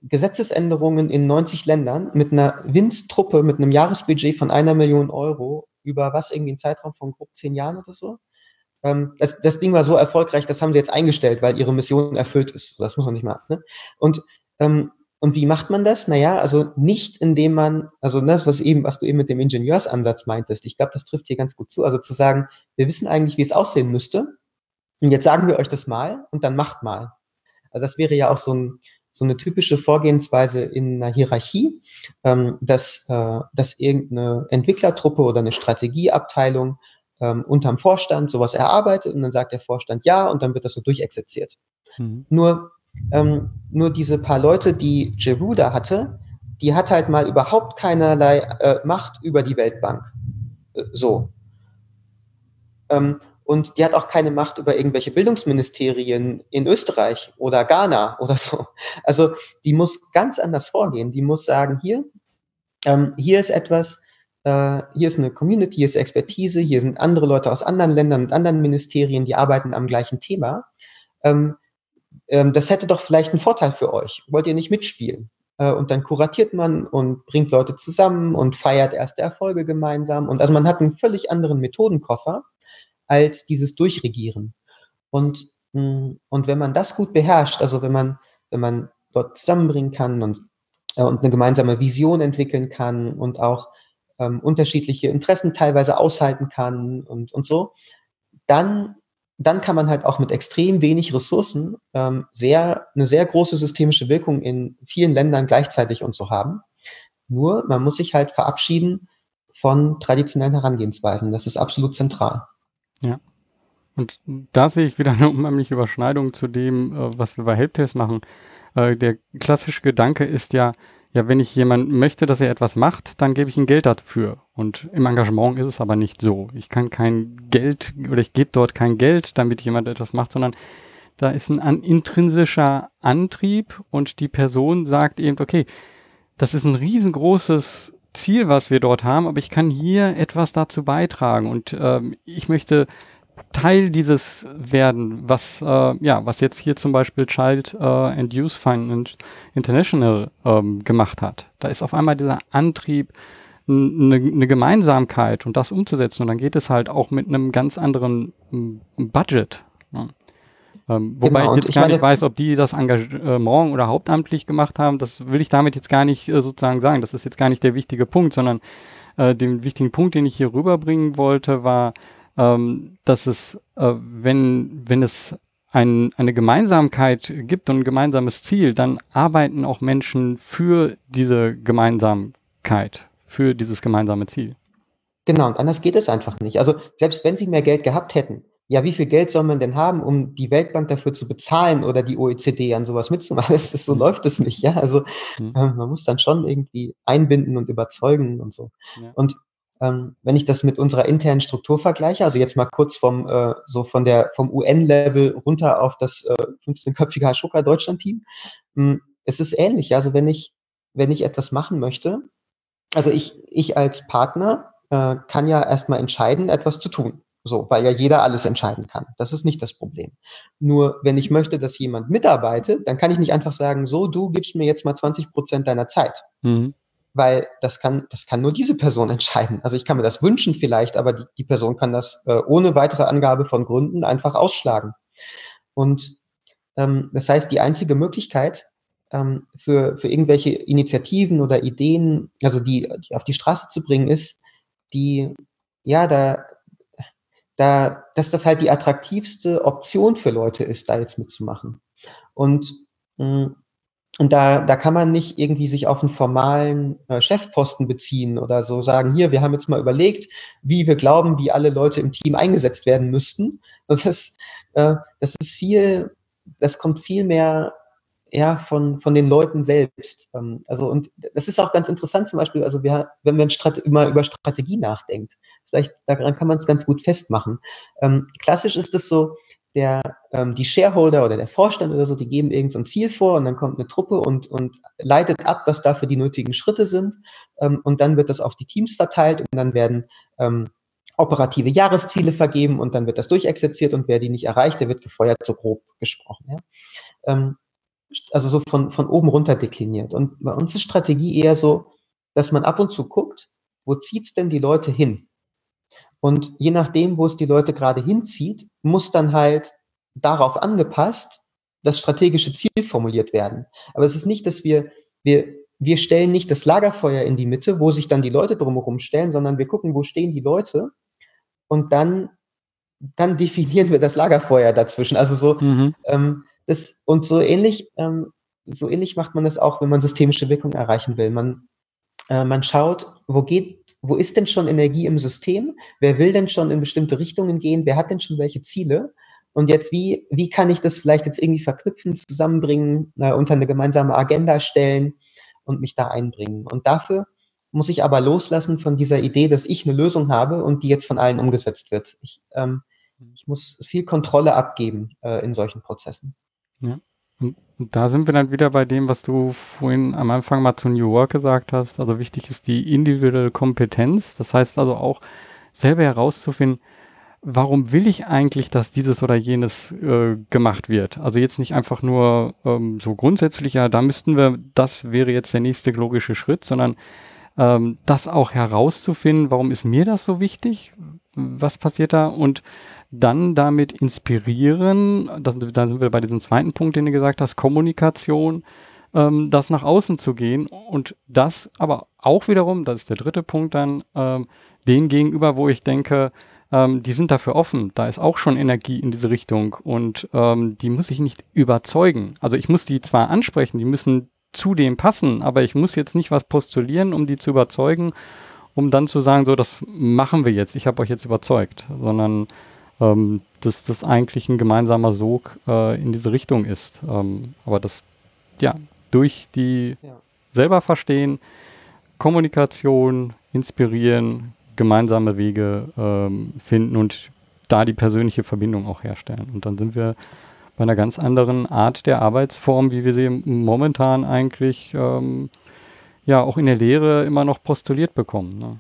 Gesetzesänderungen in 90 Ländern mit einer Winztruppe mit einem Jahresbudget von einer Million Euro über was irgendwie einen Zeitraum von grob zehn Jahren oder so. Ähm, das, das Ding war so erfolgreich, das haben sie jetzt eingestellt, weil ihre Mission erfüllt ist. Das muss man nicht mal. Ne? Und ähm, und wie macht man das? Naja, also nicht indem man, also das, was eben, was du eben mit dem Ingenieursansatz meintest, ich glaube, das trifft hier ganz gut zu. Also zu sagen, wir wissen eigentlich, wie es aussehen müsste. Und jetzt sagen wir euch das mal und dann macht mal. Also das wäre ja auch so, ein, so eine typische Vorgehensweise in einer Hierarchie, ähm, dass, äh, dass irgendeine Entwicklertruppe oder eine Strategieabteilung ähm, unterm Vorstand sowas erarbeitet und dann sagt der Vorstand ja und dann wird das so durchexerziert. Mhm. Nur ähm, nur diese paar Leute, die Jeru da hatte, die hat halt mal überhaupt keinerlei äh, Macht über die Weltbank. Äh, so. Ähm, und die hat auch keine Macht über irgendwelche Bildungsministerien in Österreich oder Ghana oder so. Also die muss ganz anders vorgehen. Die muss sagen, hier, ähm, hier ist etwas, äh, hier ist eine Community, hier ist Expertise, hier sind andere Leute aus anderen Ländern und anderen Ministerien, die arbeiten am gleichen Thema. Ähm, ähm, das hätte doch vielleicht einen Vorteil für euch. Wollt ihr nicht mitspielen? Äh, und dann kuratiert man und bringt Leute zusammen und feiert erste Erfolge gemeinsam. Und also man hat einen völlig anderen Methodenkoffer als dieses Durchregieren. Und, mh, und wenn man das gut beherrscht, also wenn man, wenn man dort zusammenbringen kann und, äh, und eine gemeinsame Vision entwickeln kann und auch ähm, unterschiedliche Interessen teilweise aushalten kann und, und so, dann dann kann man halt auch mit extrem wenig Ressourcen ähm, sehr, eine sehr große systemische Wirkung in vielen Ländern gleichzeitig und so haben. Nur, man muss sich halt verabschieden von traditionellen Herangehensweisen. Das ist absolut zentral. Ja. Und da sehe ich wieder eine unheimliche Überschneidung zu dem, äh, was wir bei Helpdesk machen. Äh, der klassische Gedanke ist ja, ja, wenn ich jemand möchte, dass er etwas macht, dann gebe ich ihm Geld dafür. Und im Engagement ist es aber nicht so. Ich kann kein Geld oder ich gebe dort kein Geld, damit jemand etwas macht, sondern da ist ein an, intrinsischer Antrieb und die Person sagt eben, okay, das ist ein riesengroßes Ziel, was wir dort haben, aber ich kann hier etwas dazu beitragen und ähm, ich möchte Teil dieses werden, was äh, ja, was jetzt hier zum Beispiel Child äh, and Youth Finance International ähm, gemacht hat. Da ist auf einmal dieser Antrieb, eine ne Gemeinsamkeit und das umzusetzen. Und dann geht es halt auch mit einem ganz anderen Budget. Ne? Ähm, wobei genau, ich jetzt ich gar nicht weiß, ob die das Engagement oder hauptamtlich gemacht haben. Das will ich damit jetzt gar nicht äh, sozusagen sagen. Das ist jetzt gar nicht der wichtige Punkt, sondern äh, den wichtigen Punkt, den ich hier rüberbringen wollte, war, ähm, dass es, äh, wenn, wenn es ein, eine Gemeinsamkeit gibt und ein gemeinsames Ziel, dann arbeiten auch Menschen für diese Gemeinsamkeit, für dieses gemeinsame Ziel. Genau, und anders geht es einfach nicht. Also selbst wenn sie mehr Geld gehabt hätten, ja, wie viel Geld soll man denn haben, um die Weltbank dafür zu bezahlen oder die OECD an sowas mitzumachen? Das ist, so mhm. läuft es nicht, ja. Also äh, man muss dann schon irgendwie einbinden und überzeugen und so. Ja. Und ähm, wenn ich das mit unserer internen Struktur vergleiche, also jetzt mal kurz vom äh, so von der vom UN-Level runter auf das äh, 15-köpfige Ashoka Deutschland-Team, hm, es ist ähnlich. Also wenn ich wenn ich etwas machen möchte, also ich ich als Partner äh, kann ja erstmal entscheiden, etwas zu tun. So, weil ja jeder alles entscheiden kann. Das ist nicht das Problem. Nur wenn ich möchte, dass jemand mitarbeitet, dann kann ich nicht einfach sagen, so, du gibst mir jetzt mal 20 Prozent deiner Zeit. Mhm. Weil das kann, das kann nur diese Person entscheiden. Also ich kann mir das wünschen vielleicht, aber die, die Person kann das äh, ohne weitere Angabe von Gründen einfach ausschlagen. Und ähm, das heißt, die einzige Möglichkeit ähm, für, für irgendwelche Initiativen oder Ideen, also die, die auf die Straße zu bringen, ist, die, ja, da, da, dass das halt die attraktivste Option für Leute ist, da jetzt mitzumachen. Und, mh, mm, und da, da kann man nicht irgendwie sich auf einen formalen äh, Chefposten beziehen oder so sagen, hier, wir haben jetzt mal überlegt, wie wir glauben, wie alle Leute im Team eingesetzt werden müssten. Das ist, äh, das ist viel, das kommt viel mehr ja, von, von den Leuten selbst. Ähm, also, und das ist auch ganz interessant zum Beispiel, also wir, wenn man immer über Strategie nachdenkt, vielleicht daran kann man es ganz gut festmachen. Ähm, klassisch ist es so, der, ähm, die Shareholder oder der Vorstand oder so, die geben irgendein so Ziel vor und dann kommt eine Truppe und, und leitet ab, was dafür die nötigen Schritte sind. Ähm, und dann wird das auf die Teams verteilt und dann werden ähm, operative Jahresziele vergeben und dann wird das durchexerziert und wer die nicht erreicht, der wird gefeuert, so grob gesprochen. Ja? Ähm, also so von, von oben runter dekliniert. Und bei uns ist Strategie eher so, dass man ab und zu guckt, wo zieht's denn die Leute hin? Und je nachdem, wo es die Leute gerade hinzieht, muss dann halt darauf angepasst das strategische Ziel formuliert werden. Aber es ist nicht, dass wir, wir, wir stellen nicht das Lagerfeuer in die Mitte, wo sich dann die Leute drumherum stellen, sondern wir gucken, wo stehen die Leute und dann, dann definieren wir das Lagerfeuer dazwischen. Also so, mhm. ähm, das, und so ähnlich, ähm, so ähnlich macht man das auch, wenn man systemische Wirkung erreichen will. Man, äh, man schaut, wo geht, wo ist denn schon Energie im System? Wer will denn schon in bestimmte Richtungen gehen? Wer hat denn schon welche Ziele? Und jetzt, wie, wie kann ich das vielleicht jetzt irgendwie verknüpfen, zusammenbringen, äh, unter eine gemeinsame Agenda stellen und mich da einbringen? Und dafür muss ich aber loslassen von dieser Idee, dass ich eine Lösung habe und die jetzt von allen umgesetzt wird. Ich, ähm, ich muss viel Kontrolle abgeben äh, in solchen Prozessen. Ja. Da sind wir dann wieder bei dem, was du vorhin am Anfang mal zu New Work gesagt hast. Also wichtig ist die individuelle Kompetenz. Das heißt also auch selber herauszufinden, warum will ich eigentlich, dass dieses oder jenes äh, gemacht wird? Also jetzt nicht einfach nur ähm, so grundsätzlich, ja, da müssten wir, das wäre jetzt der nächste logische Schritt, sondern ähm, das auch herauszufinden, warum ist mir das so wichtig? Was passiert da? Und dann damit inspirieren, das, dann sind wir bei diesem zweiten Punkt, den du gesagt hast, Kommunikation, ähm, das nach außen zu gehen und das aber auch wiederum, das ist der dritte Punkt dann, ähm, den gegenüber, wo ich denke, ähm, die sind dafür offen, da ist auch schon Energie in diese Richtung und ähm, die muss ich nicht überzeugen. Also ich muss die zwar ansprechen, die müssen zu dem passen, aber ich muss jetzt nicht was postulieren, um die zu überzeugen, um dann zu sagen, so, das machen wir jetzt, ich habe euch jetzt überzeugt, sondern ähm, dass das eigentlich ein gemeinsamer Sog äh, in diese Richtung ist. Ähm, aber das, ja, durch die ja. selber verstehen, Kommunikation, inspirieren, gemeinsame Wege ähm, finden und da die persönliche Verbindung auch herstellen. Und dann sind wir bei einer ganz anderen Art der Arbeitsform, wie wir sie momentan eigentlich ähm, ja auch in der Lehre immer noch postuliert bekommen. Ne?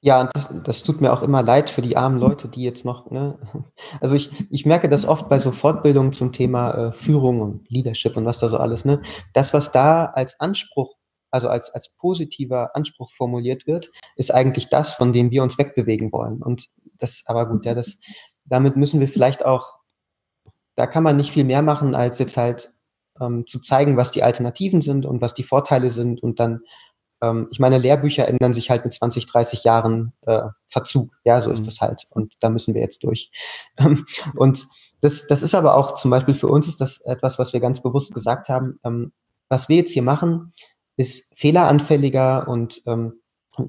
Ja, und das, das tut mir auch immer leid für die armen Leute, die jetzt noch, ne? Also ich, ich merke das oft bei so Fortbildungen zum Thema äh, Führung und Leadership und was da so alles, ne? Das, was da als Anspruch, also als, als positiver Anspruch formuliert wird, ist eigentlich das, von dem wir uns wegbewegen wollen. Und das, aber gut, ja, das, damit müssen wir vielleicht auch, da kann man nicht viel mehr machen, als jetzt halt ähm, zu zeigen, was die Alternativen sind und was die Vorteile sind und dann ähm, ich meine, Lehrbücher ändern sich halt mit 20, 30 Jahren äh, Verzug. Ja, so mhm. ist das halt. Und da müssen wir jetzt durch. Ähm, und das, das ist aber auch zum Beispiel für uns ist das etwas, was wir ganz bewusst gesagt haben. Ähm, was wir jetzt hier machen, ist fehleranfälliger und ähm,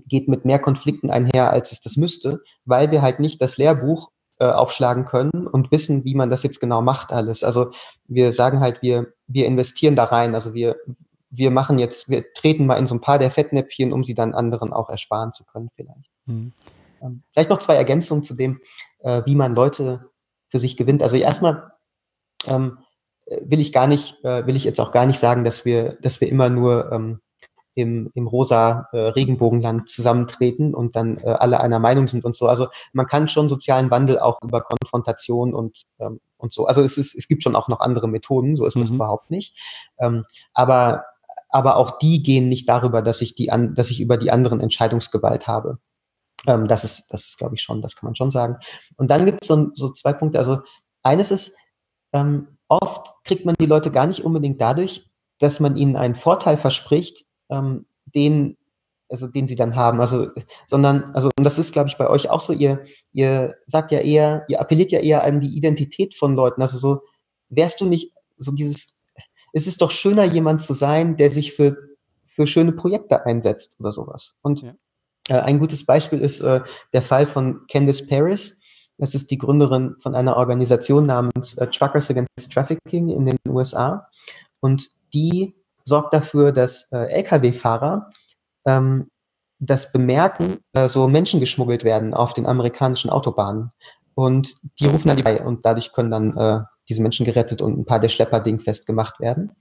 geht mit mehr Konflikten einher, als es das müsste, weil wir halt nicht das Lehrbuch äh, aufschlagen können und wissen, wie man das jetzt genau macht alles. Also wir sagen halt, wir, wir investieren da rein. Also wir, wir machen jetzt, wir treten mal in so ein paar der Fettnäpfchen, um sie dann anderen auch ersparen zu können vielleicht. Mhm. Ähm, vielleicht noch zwei Ergänzungen zu dem, äh, wie man Leute für sich gewinnt. Also erstmal ähm, will ich gar nicht, äh, will ich jetzt auch gar nicht sagen, dass wir, dass wir immer nur ähm, im, im rosa äh, Regenbogenland zusammentreten und dann äh, alle einer Meinung sind und so. Also man kann schon sozialen Wandel auch über Konfrontation und, ähm, und so. Also es, ist, es gibt schon auch noch andere Methoden, so ist mhm. das überhaupt nicht. Ähm, aber, aber auch die gehen nicht darüber, dass ich, die an, dass ich über die anderen Entscheidungsgewalt habe. Ähm, das ist, das ist glaube ich schon, das kann man schon sagen. Und dann gibt es so, so zwei Punkte. Also eines ist, ähm, oft kriegt man die Leute gar nicht unbedingt dadurch, dass man ihnen einen Vorteil verspricht, ähm, den, also den sie dann haben. Also, sondern, also, und das ist, glaube ich, bei euch auch so, ihr, ihr sagt ja eher, ihr appelliert ja eher an die Identität von Leuten. Also so, wärst du nicht so dieses, es ist doch schöner, jemand zu sein, der sich für, für schöne Projekte einsetzt oder sowas. Und ja. äh, ein gutes Beispiel ist äh, der Fall von Candice Paris. Das ist die Gründerin von einer Organisation namens äh, Truckers Against Trafficking in den USA. Und die sorgt dafür, dass äh, Lkw-Fahrer ähm, das bemerken, äh, so Menschen geschmuggelt werden auf den amerikanischen Autobahnen. Und die rufen dann die bei und dadurch können dann äh, diese Menschen gerettet und ein paar der Schlepper dingfest gemacht werden.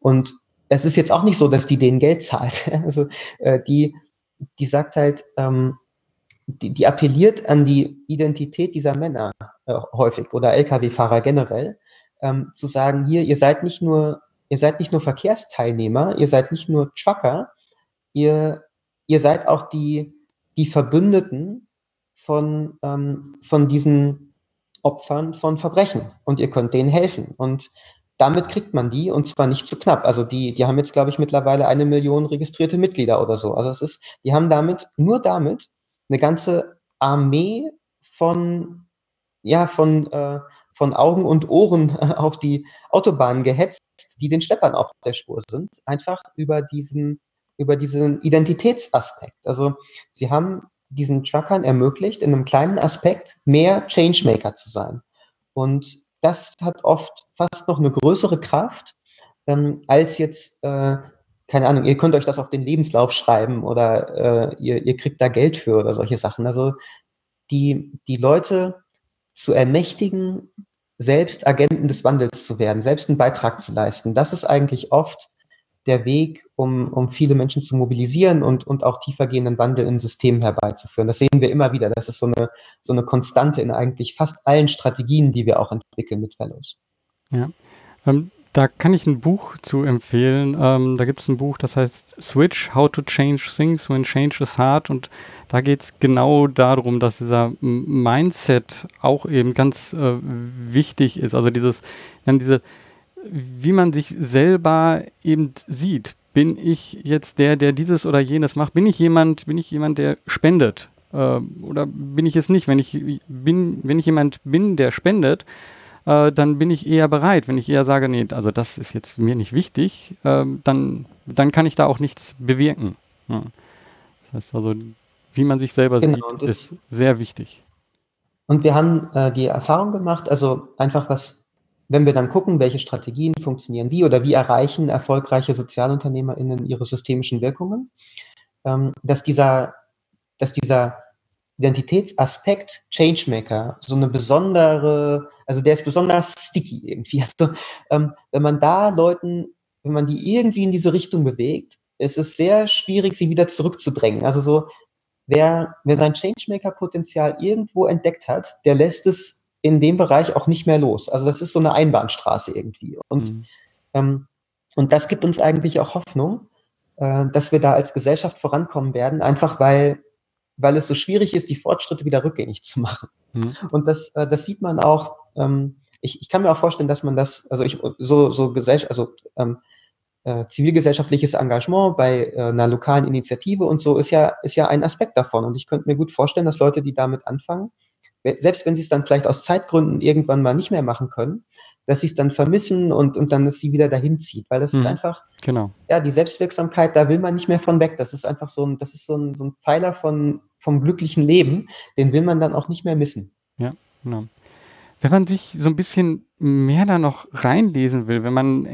Und es ist jetzt auch nicht so, dass die denen Geld zahlt. also äh, die, die sagt halt, ähm, die, die appelliert an die Identität dieser Männer äh, häufig oder Lkw-Fahrer generell, ähm, zu sagen, hier, ihr seid nicht nur ihr seid nicht nur Verkehrsteilnehmer, ihr seid nicht nur Trucker, ihr, ihr seid auch die, die Verbündeten von, ähm, von diesen Opfern von Verbrechen und ihr könnt denen helfen. Und damit kriegt man die und zwar nicht zu knapp. Also die, die haben jetzt, glaube ich, mittlerweile eine Million registrierte Mitglieder oder so. Also es ist, die haben damit, nur damit, eine ganze Armee von, ja, von, äh, von Augen und Ohren auf die Autobahn gehetzt, die den Schleppern auf der Spur sind, einfach über diesen, über diesen Identitätsaspekt. Also sie haben diesen Truckern ermöglicht, in einem kleinen Aspekt mehr Changemaker zu sein. Und das hat oft fast noch eine größere Kraft, ähm, als jetzt, äh, keine Ahnung, ihr könnt euch das auf den Lebenslauf schreiben oder äh, ihr, ihr kriegt da Geld für oder solche Sachen. Also die, die Leute zu ermächtigen, selbst Agenten des Wandels zu werden, selbst einen Beitrag zu leisten. Das ist eigentlich oft der Weg, um, um viele Menschen zu mobilisieren und, und auch tiefergehenden Wandel in Systemen herbeizuführen. Das sehen wir immer wieder. Das ist so eine, so eine Konstante in eigentlich fast allen Strategien, die wir auch entwickeln mit Fellows. Ja. Ähm, da kann ich ein Buch zu empfehlen. Ähm, da gibt es ein Buch, das heißt Switch, How to Change Things When Change is Hard. Und da geht es genau darum, dass dieser Mindset auch eben ganz äh, wichtig ist. Also dieses, dann diese, wie man sich selber eben sieht. Bin ich jetzt der, der dieses oder jenes macht? Bin ich jemand, bin ich jemand, der spendet? Äh, oder bin ich es nicht? Wenn ich bin, wenn ich jemand bin, der spendet, äh, dann bin ich eher bereit. Wenn ich eher sage, nee, also das ist jetzt mir nicht wichtig, äh, dann, dann kann ich da auch nichts bewirken. Ja. Das heißt also, wie man sich selber genau, sieht, ist sehr wichtig. Und wir haben äh, die Erfahrung gemacht, also einfach was, wenn wir dann gucken, welche Strategien funktionieren wie oder wie erreichen erfolgreiche SozialunternehmerInnen ihre systemischen Wirkungen, ähm, dass dieser, dass dieser Identitätsaspekt Changemaker so eine besondere, also der ist besonders sticky irgendwie. Also ähm, wenn man da Leuten, wenn man die irgendwie in diese Richtung bewegt, ist es sehr schwierig, sie wieder zurückzudrängen. Also so, wer, wer sein Changemaker-Potenzial irgendwo entdeckt hat, der lässt es in dem Bereich auch nicht mehr los. Also das ist so eine Einbahnstraße irgendwie. Und, mhm. ähm, und das gibt uns eigentlich auch Hoffnung, äh, dass wir da als Gesellschaft vorankommen werden, einfach weil weil es so schwierig ist, die Fortschritte wieder rückgängig zu machen. Mhm. Und das, äh, das sieht man auch. Ähm, ich, ich kann mir auch vorstellen, dass man das, also ich so so Gesellschaft, also ähm, äh, zivilgesellschaftliches Engagement bei äh, einer lokalen Initiative und so ist ja ist ja ein Aspekt davon. Und ich könnte mir gut vorstellen, dass Leute, die damit anfangen, selbst wenn sie es dann vielleicht aus Zeitgründen irgendwann mal nicht mehr machen können, dass sie es dann vermissen und, und dann es sie wieder dahin zieht. Weil das mhm. ist einfach, genau. ja, die Selbstwirksamkeit, da will man nicht mehr von weg. Das ist einfach so ein, das ist so ein, so ein Pfeiler von, vom glücklichen Leben, den will man dann auch nicht mehr missen. Ja, genau. Wenn man sich so ein bisschen mehr da noch reinlesen will, wenn man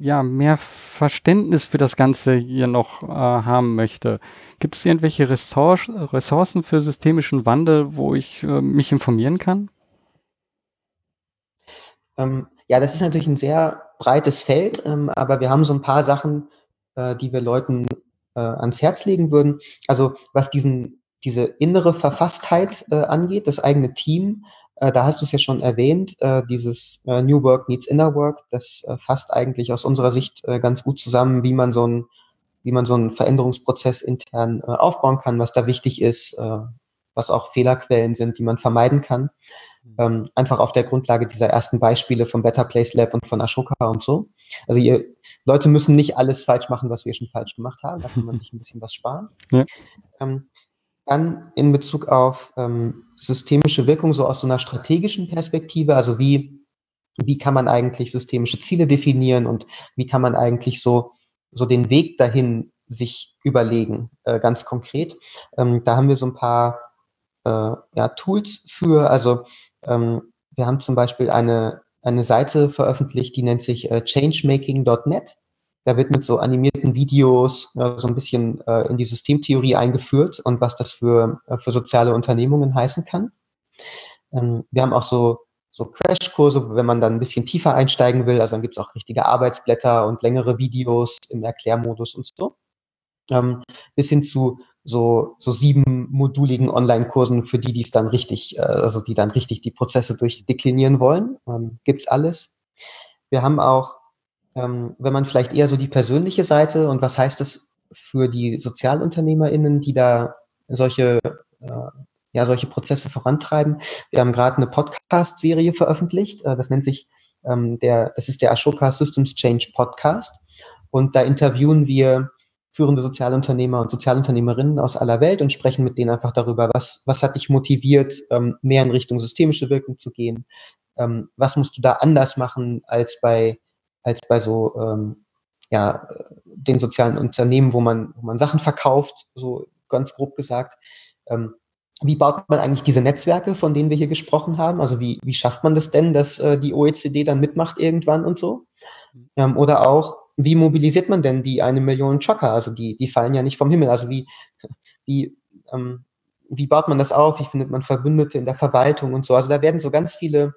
ja, mehr Verständnis für das Ganze hier noch äh, haben möchte, gibt es irgendwelche Ressourcen für systemischen Wandel, wo ich äh, mich informieren kann? Ähm, ja, das ist natürlich ein sehr breites Feld, ähm, aber wir haben so ein paar Sachen, äh, die wir Leuten äh, ans Herz legen würden. Also was diesen, diese innere Verfasstheit äh, angeht, das eigene Team, äh, da hast du es ja schon erwähnt, äh, dieses äh, New Work meets Inner Work, das fasst eigentlich aus unserer Sicht ganz gut zusammen, wie man so ein wie man so einen Veränderungsprozess intern aufbauen kann, was da wichtig ist, was auch Fehlerquellen sind, die man vermeiden kann. Mhm. Ähm, einfach auf der Grundlage dieser ersten Beispiele vom Better Place Lab und von Ashoka und so. Also ihr Leute müssen nicht alles falsch machen, was wir schon falsch gemacht haben. Da kann man sich ein bisschen was sparen. Ja. Ähm, dann in Bezug auf ähm, systemische Wirkung, so aus so einer strategischen Perspektive, also wie, wie kann man eigentlich systemische Ziele definieren und wie kann man eigentlich so, so den Weg dahin sich überlegen, äh, ganz konkret. Ähm, da haben wir so ein paar äh, ja, Tools für, also ähm, wir haben zum Beispiel eine, eine Seite veröffentlicht, die nennt sich äh, changemaking.net. Da wird mit so animierten Videos äh, so ein bisschen äh, in die Systemtheorie eingeführt und was das für, äh, für soziale Unternehmungen heißen kann. Ähm, wir haben auch so, so Crashkurse, wenn man dann ein bisschen tiefer einsteigen will. Also dann gibt es auch richtige Arbeitsblätter und längere Videos im Erklärmodus und so. Ähm, bis hin zu so, so sieben moduligen Online-Kursen für die, die es dann richtig, äh, also die dann richtig die Prozesse durchdeklinieren wollen. Ähm, gibt's alles. Wir haben auch ähm, wenn man vielleicht eher so die persönliche Seite und was heißt das für die SozialunternehmerInnen, die da solche, äh, ja, solche Prozesse vorantreiben. Wir haben gerade eine Podcast-Serie veröffentlicht, äh, das nennt sich ähm, der, das ist der Ashoka Systems Change Podcast. Und da interviewen wir führende Sozialunternehmer und Sozialunternehmerinnen aus aller Welt und sprechen mit denen einfach darüber, was, was hat dich motiviert, ähm, mehr in Richtung systemische Wirkung zu gehen? Ähm, was musst du da anders machen als bei als bei so ähm, ja, den sozialen Unternehmen, wo man, wo man Sachen verkauft, so ganz grob gesagt. Ähm, wie baut man eigentlich diese Netzwerke, von denen wir hier gesprochen haben? Also wie, wie schafft man das denn, dass äh, die OECD dann mitmacht irgendwann und so? Ähm, oder auch, wie mobilisiert man denn die eine Million Trucker? Also die, die fallen ja nicht vom Himmel. Also wie, wie, ähm, wie baut man das auf? Wie findet man Verbündete in der Verwaltung und so? Also da werden so ganz viele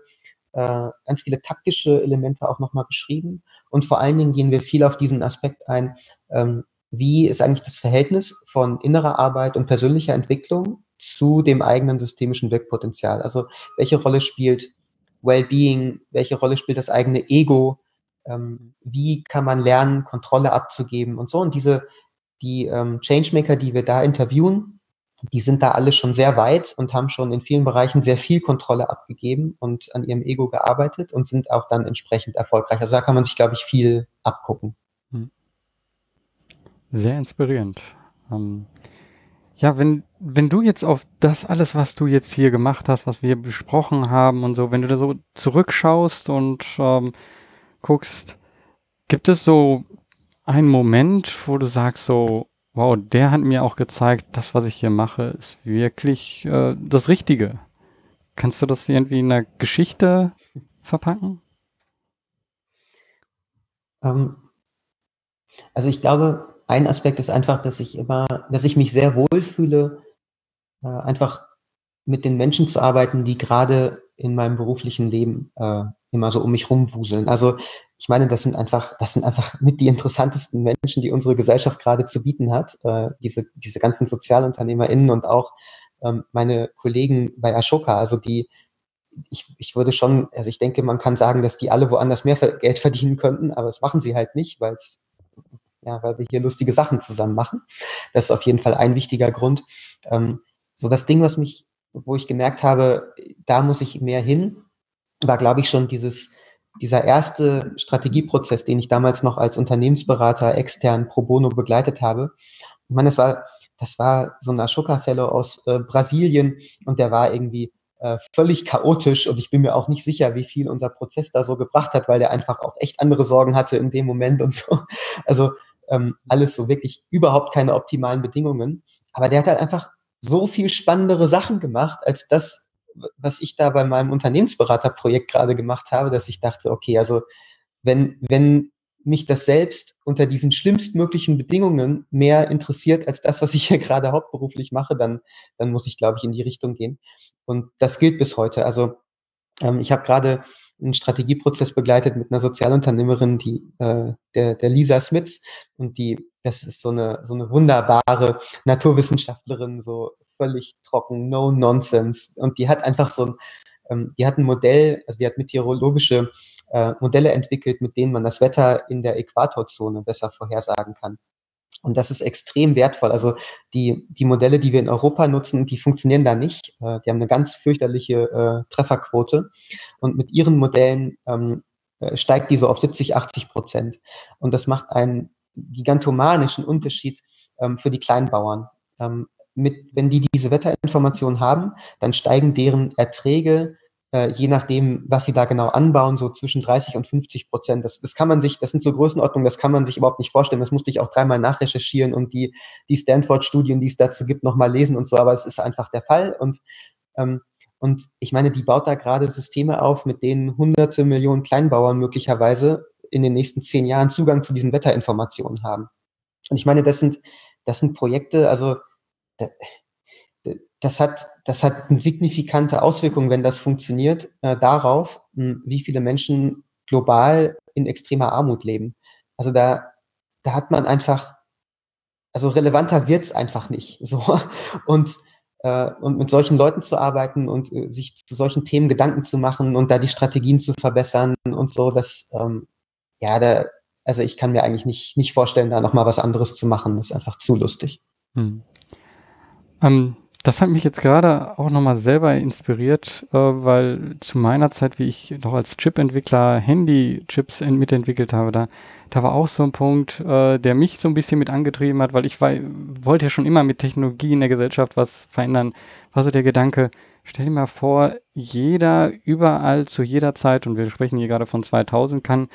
äh, ganz viele taktische Elemente auch nochmal beschrieben. Und vor allen Dingen gehen wir viel auf diesen Aspekt ein, ähm, wie ist eigentlich das Verhältnis von innerer Arbeit und persönlicher Entwicklung zu dem eigenen systemischen Wirkpotenzial? Also welche Rolle spielt Wellbeing, welche Rolle spielt das eigene Ego? Ähm, wie kann man lernen, Kontrolle abzugeben und so? Und diese, die ähm, Changemaker, die wir da interviewen, die sind da alle schon sehr weit und haben schon in vielen Bereichen sehr viel Kontrolle abgegeben und an ihrem Ego gearbeitet und sind auch dann entsprechend erfolgreich. Also da kann man sich, glaube ich, viel abgucken. Hm. Sehr inspirierend. Ähm, ja, wenn, wenn du jetzt auf das alles, was du jetzt hier gemacht hast, was wir besprochen haben und so, wenn du da so zurückschaust und ähm, guckst, gibt es so einen Moment, wo du sagst so, wow, der hat mir auch gezeigt, das, was ich hier mache, ist wirklich äh, das Richtige. Kannst du das irgendwie in einer Geschichte verpacken? Ähm, also ich glaube, ein Aspekt ist einfach, dass ich immer, dass ich mich sehr wohl fühle, äh, einfach mit den Menschen zu arbeiten, die gerade in meinem beruflichen Leben äh, immer so um mich rumwuseln. Also ich meine, das sind einfach, das sind einfach mit die interessantesten Menschen, die unsere Gesellschaft gerade zu bieten hat. Äh, diese, diese ganzen SozialunternehmerInnen und auch ähm, meine Kollegen bei Ashoka, also die, ich, ich würde schon, also ich denke, man kann sagen, dass die alle woanders mehr Geld verdienen könnten, aber das machen sie halt nicht, weil es, ja, weil wir hier lustige Sachen zusammen machen. Das ist auf jeden Fall ein wichtiger Grund. Ähm, so das Ding, was mich, wo ich gemerkt habe, da muss ich mehr hin, war, glaube ich, schon dieses, dieser erste Strategieprozess, den ich damals noch als Unternehmensberater extern pro bono begleitet habe. Ich meine, das war, das war so ein Ashoka-Fellow aus äh, Brasilien und der war irgendwie äh, völlig chaotisch und ich bin mir auch nicht sicher, wie viel unser Prozess da so gebracht hat, weil der einfach auch echt andere Sorgen hatte in dem Moment und so. Also ähm, alles so wirklich überhaupt keine optimalen Bedingungen. Aber der hat halt einfach so viel spannendere Sachen gemacht, als das, was ich da bei meinem Unternehmensberaterprojekt gerade gemacht habe, dass ich dachte, okay, also wenn, wenn mich das selbst unter diesen schlimmstmöglichen Bedingungen mehr interessiert als das, was ich hier gerade hauptberuflich mache, dann, dann muss ich, glaube ich, in die Richtung gehen. Und das gilt bis heute. Also ähm, ich habe gerade einen Strategieprozess begleitet mit einer Sozialunternehmerin, die äh, der, der Lisa Smits und die das ist so eine, so eine wunderbare Naturwissenschaftlerin, so völlig trocken, no nonsense. Und die hat einfach so ein, ähm, die hat ein Modell, also die hat meteorologische äh, Modelle entwickelt, mit denen man das Wetter in der Äquatorzone besser vorhersagen kann. Und das ist extrem wertvoll. Also die, die Modelle, die wir in Europa nutzen, die funktionieren da nicht. Äh, die haben eine ganz fürchterliche äh, Trefferquote. Und mit ihren Modellen ähm, äh, steigt die so auf 70, 80 Prozent. Und das macht einen gigantomanischen Unterschied ähm, für die Kleinbauern. Ähm, mit, wenn die diese Wetterinformationen haben, dann steigen deren Erträge äh, je nachdem, was sie da genau anbauen, so zwischen 30 und 50 Prozent. Das, das kann man sich, das sind so Größenordnungen, das kann man sich überhaupt nicht vorstellen. Das musste ich auch dreimal nachrecherchieren und die, die Stanford-Studien, die es dazu gibt, nochmal lesen und so, aber es ist einfach der Fall. Und, ähm, und ich meine, die baut da gerade Systeme auf, mit denen hunderte Millionen Kleinbauern möglicherweise in den nächsten zehn Jahren Zugang zu diesen Wetterinformationen haben. Und ich meine, das sind, das sind Projekte, also das hat, das hat eine signifikante Auswirkung, wenn das funktioniert, äh, darauf, hm, wie viele Menschen global in extremer Armut leben. Also da, da hat man einfach, also relevanter wird's einfach nicht. So. Und, äh, und mit solchen Leuten zu arbeiten und äh, sich zu solchen Themen Gedanken zu machen und da die Strategien zu verbessern und so, das, ähm, ja, da, also ich kann mir eigentlich nicht, nicht vorstellen, da nochmal was anderes zu machen. Das ist einfach zu lustig. Hm. Ähm, das hat mich jetzt gerade auch nochmal selber inspiriert, äh, weil zu meiner Zeit, wie ich noch als Chip-Entwickler Handy-Chips mitentwickelt habe, da, da war auch so ein Punkt, äh, der mich so ein bisschen mit angetrieben hat, weil ich war, wollte ja schon immer mit Technologie in der Gesellschaft was verändern. War so der Gedanke, stell dir mal vor, jeder überall zu jeder Zeit, und wir sprechen hier gerade von 2000, kann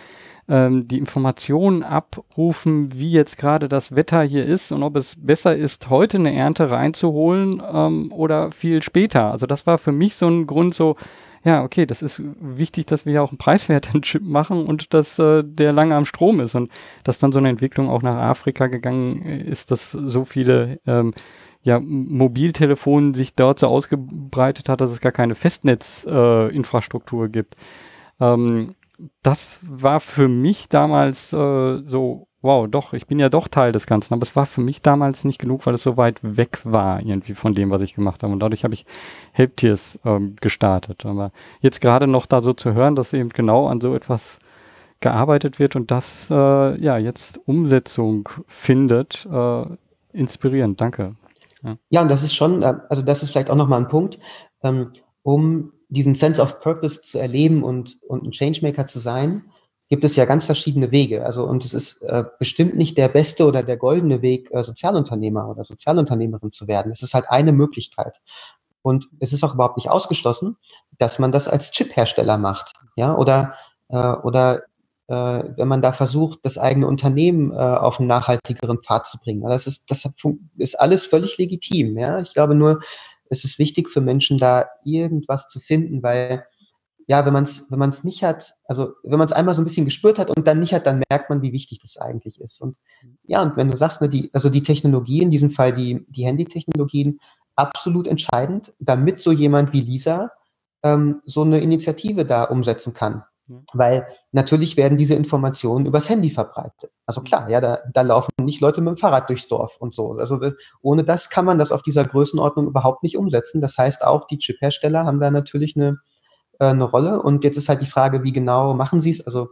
ähm, die Informationen abrufen, wie jetzt gerade das Wetter hier ist und ob es besser ist, heute eine Ernte reinzuholen ähm, oder viel später. Also das war für mich so ein Grund so, ja, okay, das ist wichtig, dass wir ja auch einen preiswerten Chip machen und dass äh, der lange am Strom ist und dass dann so eine Entwicklung auch nach Afrika gegangen ist, dass so viele ähm, ja, Mobiltelefon sich dort so ausgebreitet hat, dass es gar keine Festnetzinfrastruktur äh, gibt. Ähm, das war für mich damals äh, so, wow, doch, ich bin ja doch Teil des Ganzen. Aber es war für mich damals nicht genug, weil es so weit weg war irgendwie von dem, was ich gemacht habe. Und dadurch habe ich Helptiers ähm, gestartet. Aber jetzt gerade noch da so zu hören, dass eben genau an so etwas gearbeitet wird und das äh, ja jetzt Umsetzung findet, äh, inspirierend. Danke. Ja. ja, und das ist schon, äh, also das ist vielleicht auch nochmal ein Punkt, ähm, um diesen Sense of Purpose zu erleben und, und ein Changemaker zu sein, gibt es ja ganz verschiedene Wege. Also, und es ist äh, bestimmt nicht der beste oder der goldene Weg, äh, Sozialunternehmer oder Sozialunternehmerin zu werden. Es ist halt eine Möglichkeit. Und es ist auch überhaupt nicht ausgeschlossen, dass man das als Chip-Hersteller macht. Ja, oder, äh, oder äh, wenn man da versucht, das eigene Unternehmen äh, auf einen nachhaltigeren Pfad zu bringen. Das ist, das ist alles völlig legitim. Ja, ich glaube nur, es ist wichtig für Menschen, da irgendwas zu finden, weil ja, wenn man es wenn man's nicht hat, also wenn man es einmal so ein bisschen gespürt hat und dann nicht hat, dann merkt man, wie wichtig das eigentlich ist. Und ja, und wenn du sagst, ne, die, also die Technologie, in diesem Fall die, die Handy-Technologien, absolut entscheidend, damit so jemand wie Lisa ähm, so eine Initiative da umsetzen kann. Weil natürlich werden diese Informationen übers Handy verbreitet. Also mhm. klar, ja, da, da laufen nicht Leute mit dem Fahrrad durchs Dorf und so. Also ohne das kann man das auf dieser Größenordnung überhaupt nicht umsetzen. Das heißt auch, die Chip-Hersteller haben da natürlich eine, äh, eine Rolle. Und jetzt ist halt die Frage, wie genau machen sie es? Also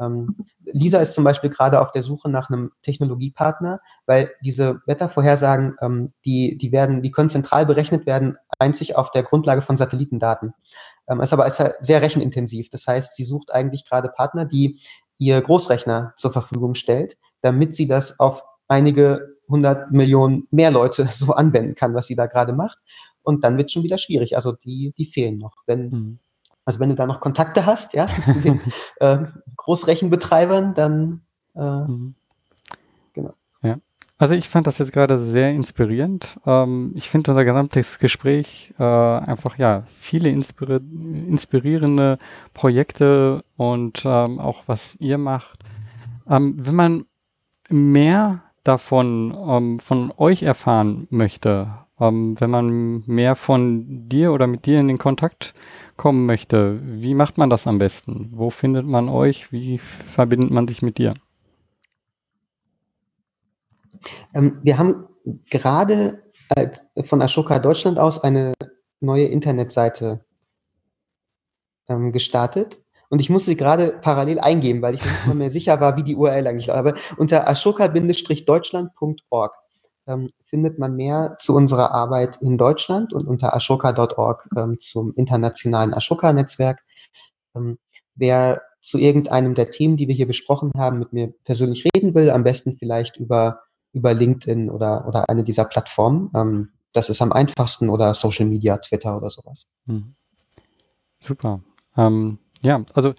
ähm, Lisa ist zum Beispiel gerade auf der Suche nach einem Technologiepartner, weil diese Wettervorhersagen, ähm, die, die werden, die können zentral berechnet werden, einzig auf der Grundlage von Satellitendaten. Ähm, ist aber ist halt sehr rechenintensiv. Das heißt, sie sucht eigentlich gerade Partner, die ihr Großrechner zur Verfügung stellt, damit sie das auf einige hundert Millionen mehr Leute so anwenden kann, was sie da gerade macht. Und dann wird schon wieder schwierig. Also die, die fehlen noch. Wenn, mhm. Also wenn du da noch Kontakte hast, ja, zu den äh, Großrechenbetreibern, dann äh, mhm. Also ich fand das jetzt gerade sehr inspirierend. Ähm, ich finde unser gesamtes Gespräch äh, einfach ja viele inspiri inspirierende Projekte und ähm, auch was ihr macht. Ähm, wenn man mehr davon ähm, von euch erfahren möchte, ähm, wenn man mehr von dir oder mit dir in den Kontakt kommen möchte, wie macht man das am besten? Wo findet man euch? Wie verbindet man sich mit dir? Ähm, wir haben gerade von Ashoka Deutschland aus eine neue Internetseite ähm, gestartet. Und ich musste sie gerade parallel eingeben, weil ich mir nicht mehr sicher war, wie die URL eigentlich war. Aber unter ashoka-deutschland.org ähm, findet man mehr zu unserer Arbeit in Deutschland und unter ashoka.org ähm, zum internationalen Ashoka-Netzwerk. Ähm, wer zu irgendeinem der Themen, die wir hier besprochen haben, mit mir persönlich reden will, am besten vielleicht über, über LinkedIn oder, oder eine dieser Plattformen. Ähm, das ist am einfachsten oder Social Media, Twitter oder sowas. Hm. Super. Ähm, ja, also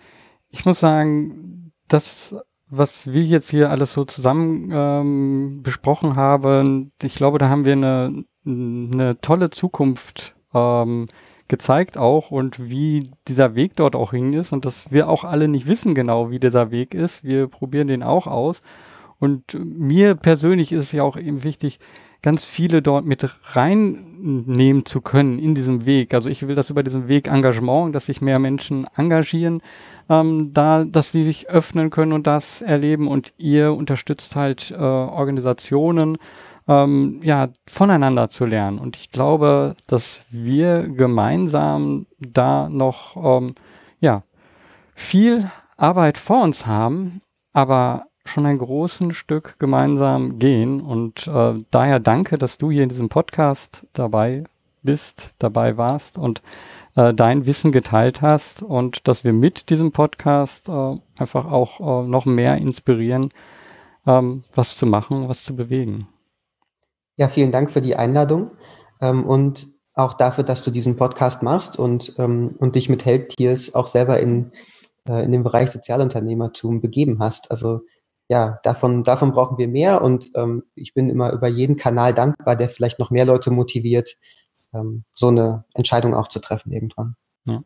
ich muss sagen, das, was wir jetzt hier alles so zusammen ähm, besprochen haben, ich glaube, da haben wir eine, eine tolle Zukunft ähm, gezeigt auch und wie dieser Weg dort auch hin ist und dass wir auch alle nicht wissen genau, wie dieser Weg ist. Wir probieren den auch aus. Und mir persönlich ist es ja auch eben wichtig, ganz viele dort mit reinnehmen zu können in diesem Weg. Also ich will das über diesen Weg Engagement, dass sich mehr Menschen engagieren, ähm, da, dass sie sich öffnen können und das erleben und ihr unterstützt halt äh, Organisationen, ähm, ja, voneinander zu lernen. Und ich glaube, dass wir gemeinsam da noch, ähm, ja, viel Arbeit vor uns haben, aber schon ein großes Stück gemeinsam gehen. Und äh, daher danke, dass du hier in diesem Podcast dabei bist, dabei warst und äh, dein Wissen geteilt hast und dass wir mit diesem Podcast äh, einfach auch äh, noch mehr inspirieren, ähm, was zu machen, was zu bewegen. Ja, vielen Dank für die Einladung ähm, und auch dafür, dass du diesen Podcast machst und, ähm, und dich mit Helptiers auch selber in, äh, in den Bereich Sozialunternehmertum begeben hast. Also ja, davon, davon brauchen wir mehr und ähm, ich bin immer über jeden Kanal dankbar, der vielleicht noch mehr Leute motiviert, ähm, so eine Entscheidung auch zu treffen irgendwann. Ja.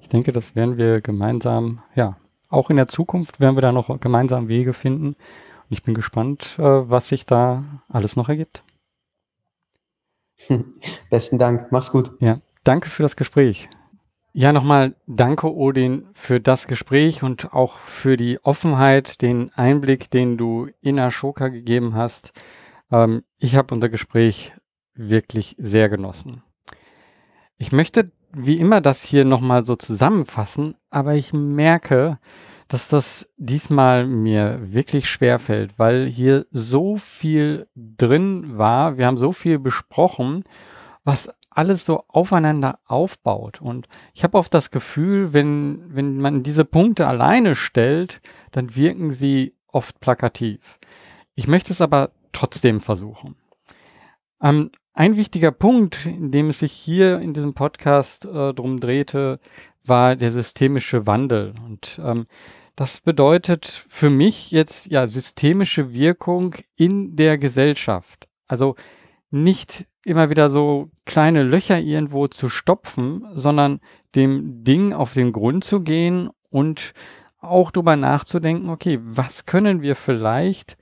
Ich denke, das werden wir gemeinsam, ja, auch in der Zukunft werden wir da noch gemeinsam Wege finden. Und ich bin gespannt, äh, was sich da alles noch ergibt. Besten Dank, mach's gut. Ja, danke für das Gespräch. Ja, nochmal danke, Odin, für das Gespräch und auch für die Offenheit, den Einblick, den du in Ashoka gegeben hast. Ähm, ich habe unser Gespräch wirklich sehr genossen. Ich möchte wie immer das hier nochmal so zusammenfassen, aber ich merke, dass das diesmal mir wirklich schwer fällt, weil hier so viel drin war. Wir haben so viel besprochen, was alles so aufeinander aufbaut. Und ich habe oft das Gefühl, wenn, wenn man diese Punkte alleine stellt, dann wirken sie oft plakativ. Ich möchte es aber trotzdem versuchen. Ähm, ein wichtiger Punkt, in dem es sich hier in diesem Podcast äh, drum drehte, war der systemische Wandel. Und ähm, das bedeutet für mich jetzt ja systemische Wirkung in der Gesellschaft. Also nicht immer wieder so kleine Löcher irgendwo zu stopfen, sondern dem Ding auf den Grund zu gehen und auch darüber nachzudenken, okay, was können wir vielleicht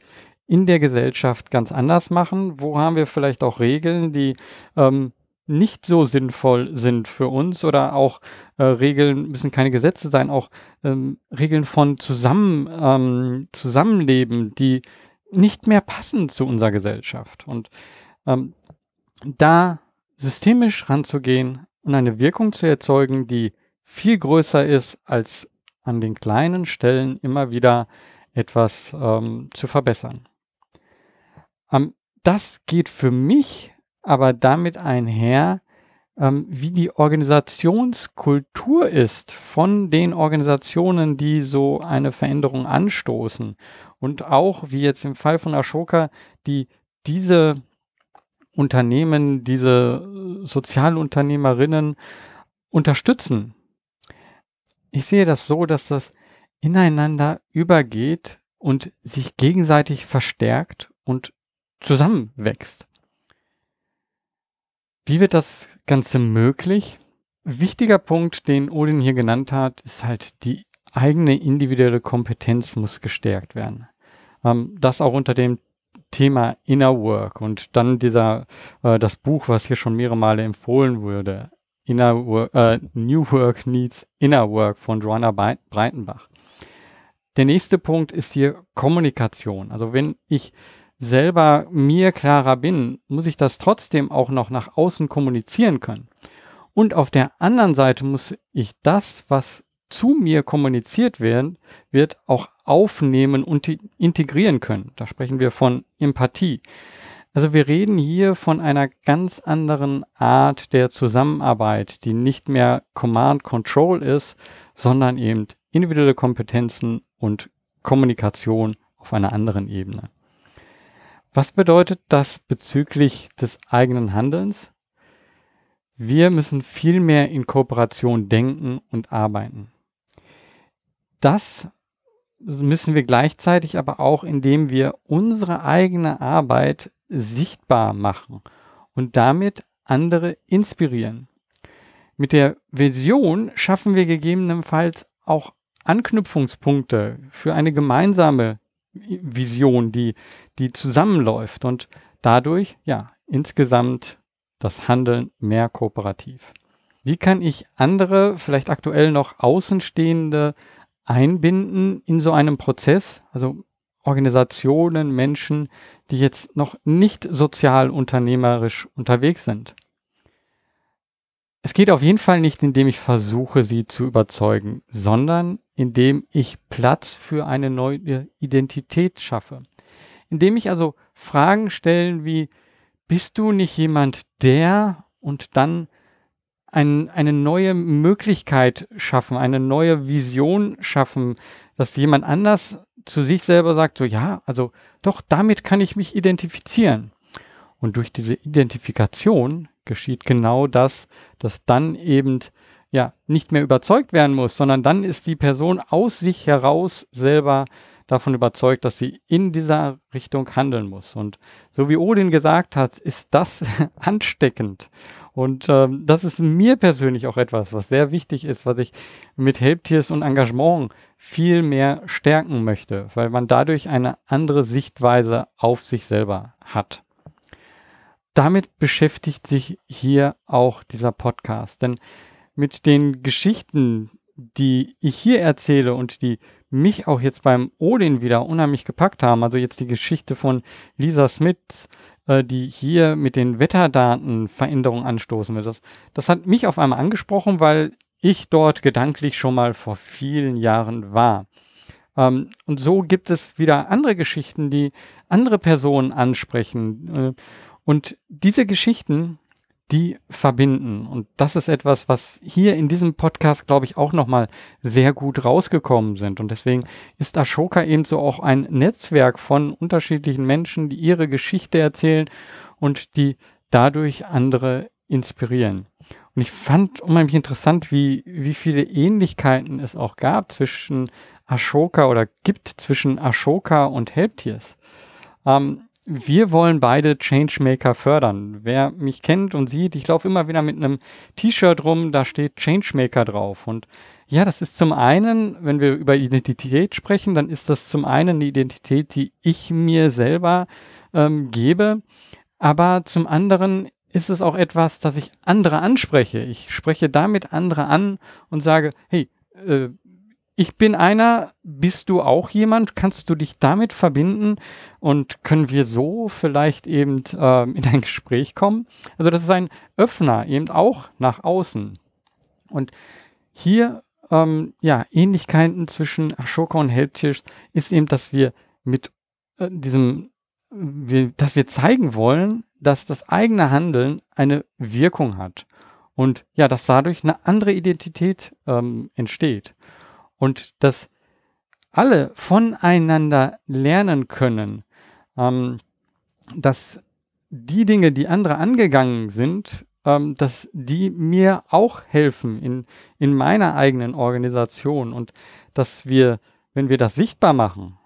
in der Gesellschaft ganz anders machen? Wo haben wir vielleicht auch Regeln, die ähm, nicht so sinnvoll sind für uns oder auch äh, Regeln müssen keine Gesetze sein, auch ähm, Regeln von Zusammen, ähm, Zusammenleben, die nicht mehr passen zu unserer Gesellschaft. Und ähm, da systemisch ranzugehen und eine Wirkung zu erzeugen, die viel größer ist, als an den kleinen Stellen immer wieder etwas ähm, zu verbessern. Ähm, das geht für mich aber damit einher, ähm, wie die Organisationskultur ist von den Organisationen, die so eine Veränderung anstoßen. Und auch, wie jetzt im Fall von Ashoka, die diese Unternehmen, diese äh, Sozialunternehmerinnen unterstützen. Ich sehe das so, dass das ineinander übergeht und sich gegenseitig verstärkt und zusammenwächst. Wie wird das Ganze möglich? Wichtiger Punkt, den Odin hier genannt hat, ist halt die eigene individuelle Kompetenz muss gestärkt werden. Ähm, das auch unter dem Thema Inner Work und dann dieser, äh, das Buch, was hier schon mehrere Male empfohlen wurde, Inner Work, äh, New Work Needs Inner Work von Joanna Breitenbach. Der nächste Punkt ist hier Kommunikation. Also wenn ich selber mir klarer bin, muss ich das trotzdem auch noch nach außen kommunizieren können. Und auf der anderen Seite muss ich das, was zu mir kommuniziert werden, wird auch aufnehmen und integrieren können. Da sprechen wir von Empathie. Also wir reden hier von einer ganz anderen Art der Zusammenarbeit, die nicht mehr Command Control ist, sondern eben individuelle Kompetenzen und Kommunikation auf einer anderen Ebene. Was bedeutet das bezüglich des eigenen Handelns? Wir müssen viel mehr in Kooperation denken und arbeiten. Das müssen wir gleichzeitig aber auch, indem wir unsere eigene Arbeit sichtbar machen und damit andere inspirieren. Mit der Vision schaffen wir gegebenenfalls auch Anknüpfungspunkte für eine gemeinsame Vision, die, die zusammenläuft und dadurch, ja, insgesamt das Handeln mehr kooperativ. Wie kann ich andere, vielleicht aktuell noch Außenstehende einbinden in so einem Prozess? Also Organisationen, Menschen, die jetzt noch nicht sozial unternehmerisch unterwegs sind. Es geht auf jeden Fall nicht, indem ich versuche, sie zu überzeugen, sondern indem ich Platz für eine neue Identität schaffe. Indem ich also Fragen stellen wie, bist du nicht jemand, der und dann ein, eine neue Möglichkeit schaffen, eine neue Vision schaffen, dass jemand anders zu sich selber sagt, so ja, also doch, damit kann ich mich identifizieren. Und durch diese Identifikation geschieht genau das, dass dann eben ja nicht mehr überzeugt werden muss, sondern dann ist die Person aus sich heraus selber davon überzeugt, dass sie in dieser Richtung handeln muss. Und so wie Odin gesagt hat, ist das ansteckend. Und ähm, das ist mir persönlich auch etwas, was sehr wichtig ist, was ich mit Helptiers und Engagement viel mehr stärken möchte, weil man dadurch eine andere Sichtweise auf sich selber hat. Damit beschäftigt sich hier auch dieser Podcast. Denn mit den Geschichten, die ich hier erzähle und die mich auch jetzt beim Odin wieder unheimlich gepackt haben. Also jetzt die Geschichte von Lisa Smith, äh, die hier mit den Wetterdaten Veränderungen anstoßen will. Das, das hat mich auf einmal angesprochen, weil ich dort gedanklich schon mal vor vielen Jahren war. Ähm, und so gibt es wieder andere Geschichten, die andere Personen ansprechen. Äh, und diese Geschichten, die verbinden. Und das ist etwas, was hier in diesem Podcast, glaube ich, auch nochmal sehr gut rausgekommen sind. Und deswegen ist Ashoka eben so auch ein Netzwerk von unterschiedlichen Menschen, die ihre Geschichte erzählen und die dadurch andere inspirieren. Und ich fand unheimlich interessant, wie, wie viele Ähnlichkeiten es auch gab zwischen Ashoka oder gibt zwischen Ashoka und Helptiers. Ähm, wir wollen beide Changemaker fördern. Wer mich kennt und sieht, ich laufe immer wieder mit einem T-Shirt rum, da steht Changemaker drauf. Und ja, das ist zum einen, wenn wir über Identität sprechen, dann ist das zum einen die Identität, die ich mir selber ähm, gebe. Aber zum anderen ist es auch etwas, dass ich andere anspreche. Ich spreche damit andere an und sage, hey, äh, ich bin einer, bist du auch jemand? Kannst du dich damit verbinden und können wir so vielleicht eben äh, in ein Gespräch kommen? Also das ist ein Öffner eben auch nach außen. Und hier, ähm, ja, Ähnlichkeiten zwischen Ashoka und Helptisch ist eben, dass wir mit äh, diesem, wir, dass wir zeigen wollen, dass das eigene Handeln eine Wirkung hat. Und ja, dass dadurch eine andere Identität ähm, entsteht und dass alle voneinander lernen können, ähm, dass die Dinge, die andere angegangen sind, ähm, dass die mir auch helfen in, in meiner eigenen Organisation und dass wir, wenn wir das sichtbar machen,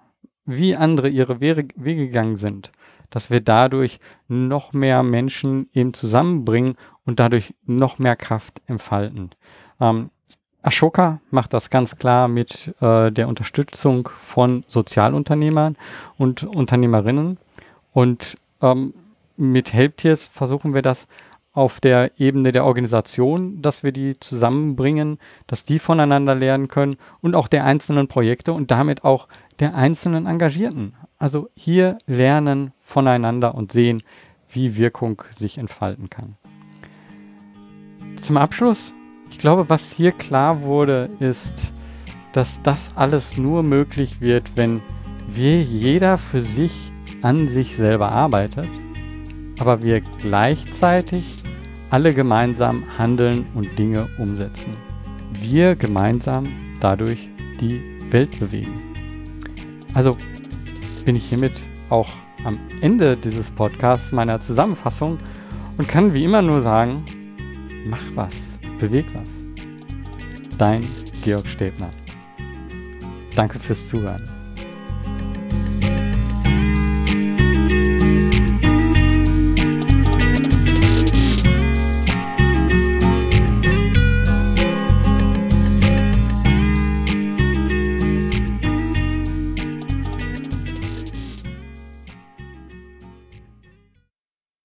wie andere ihre Wege, gegangen sind, dass wir dadurch noch mehr Menschen eben zusammenbringen und dadurch noch mehr Kraft entfalten. Ähm, Ashoka macht das ganz klar mit äh, der Unterstützung von Sozialunternehmern und Unternehmerinnen. Und ähm, mit Helptiers versuchen wir das auf der Ebene der Organisation, dass wir die zusammenbringen, dass die voneinander lernen können und auch der einzelnen Projekte und damit auch der einzelnen Engagierten. Also hier lernen voneinander und sehen, wie Wirkung sich entfalten kann. Zum Abschluss, ich glaube, was hier klar wurde, ist, dass das alles nur möglich wird, wenn wir jeder für sich an sich selber arbeitet, aber wir gleichzeitig alle gemeinsam handeln und Dinge umsetzen. Wir gemeinsam dadurch die Welt bewegen. Also bin ich hiermit auch am Ende dieses Podcasts meiner Zusammenfassung und kann wie immer nur sagen, mach was, beweg was. Dein Georg Stäbner. Danke fürs Zuhören.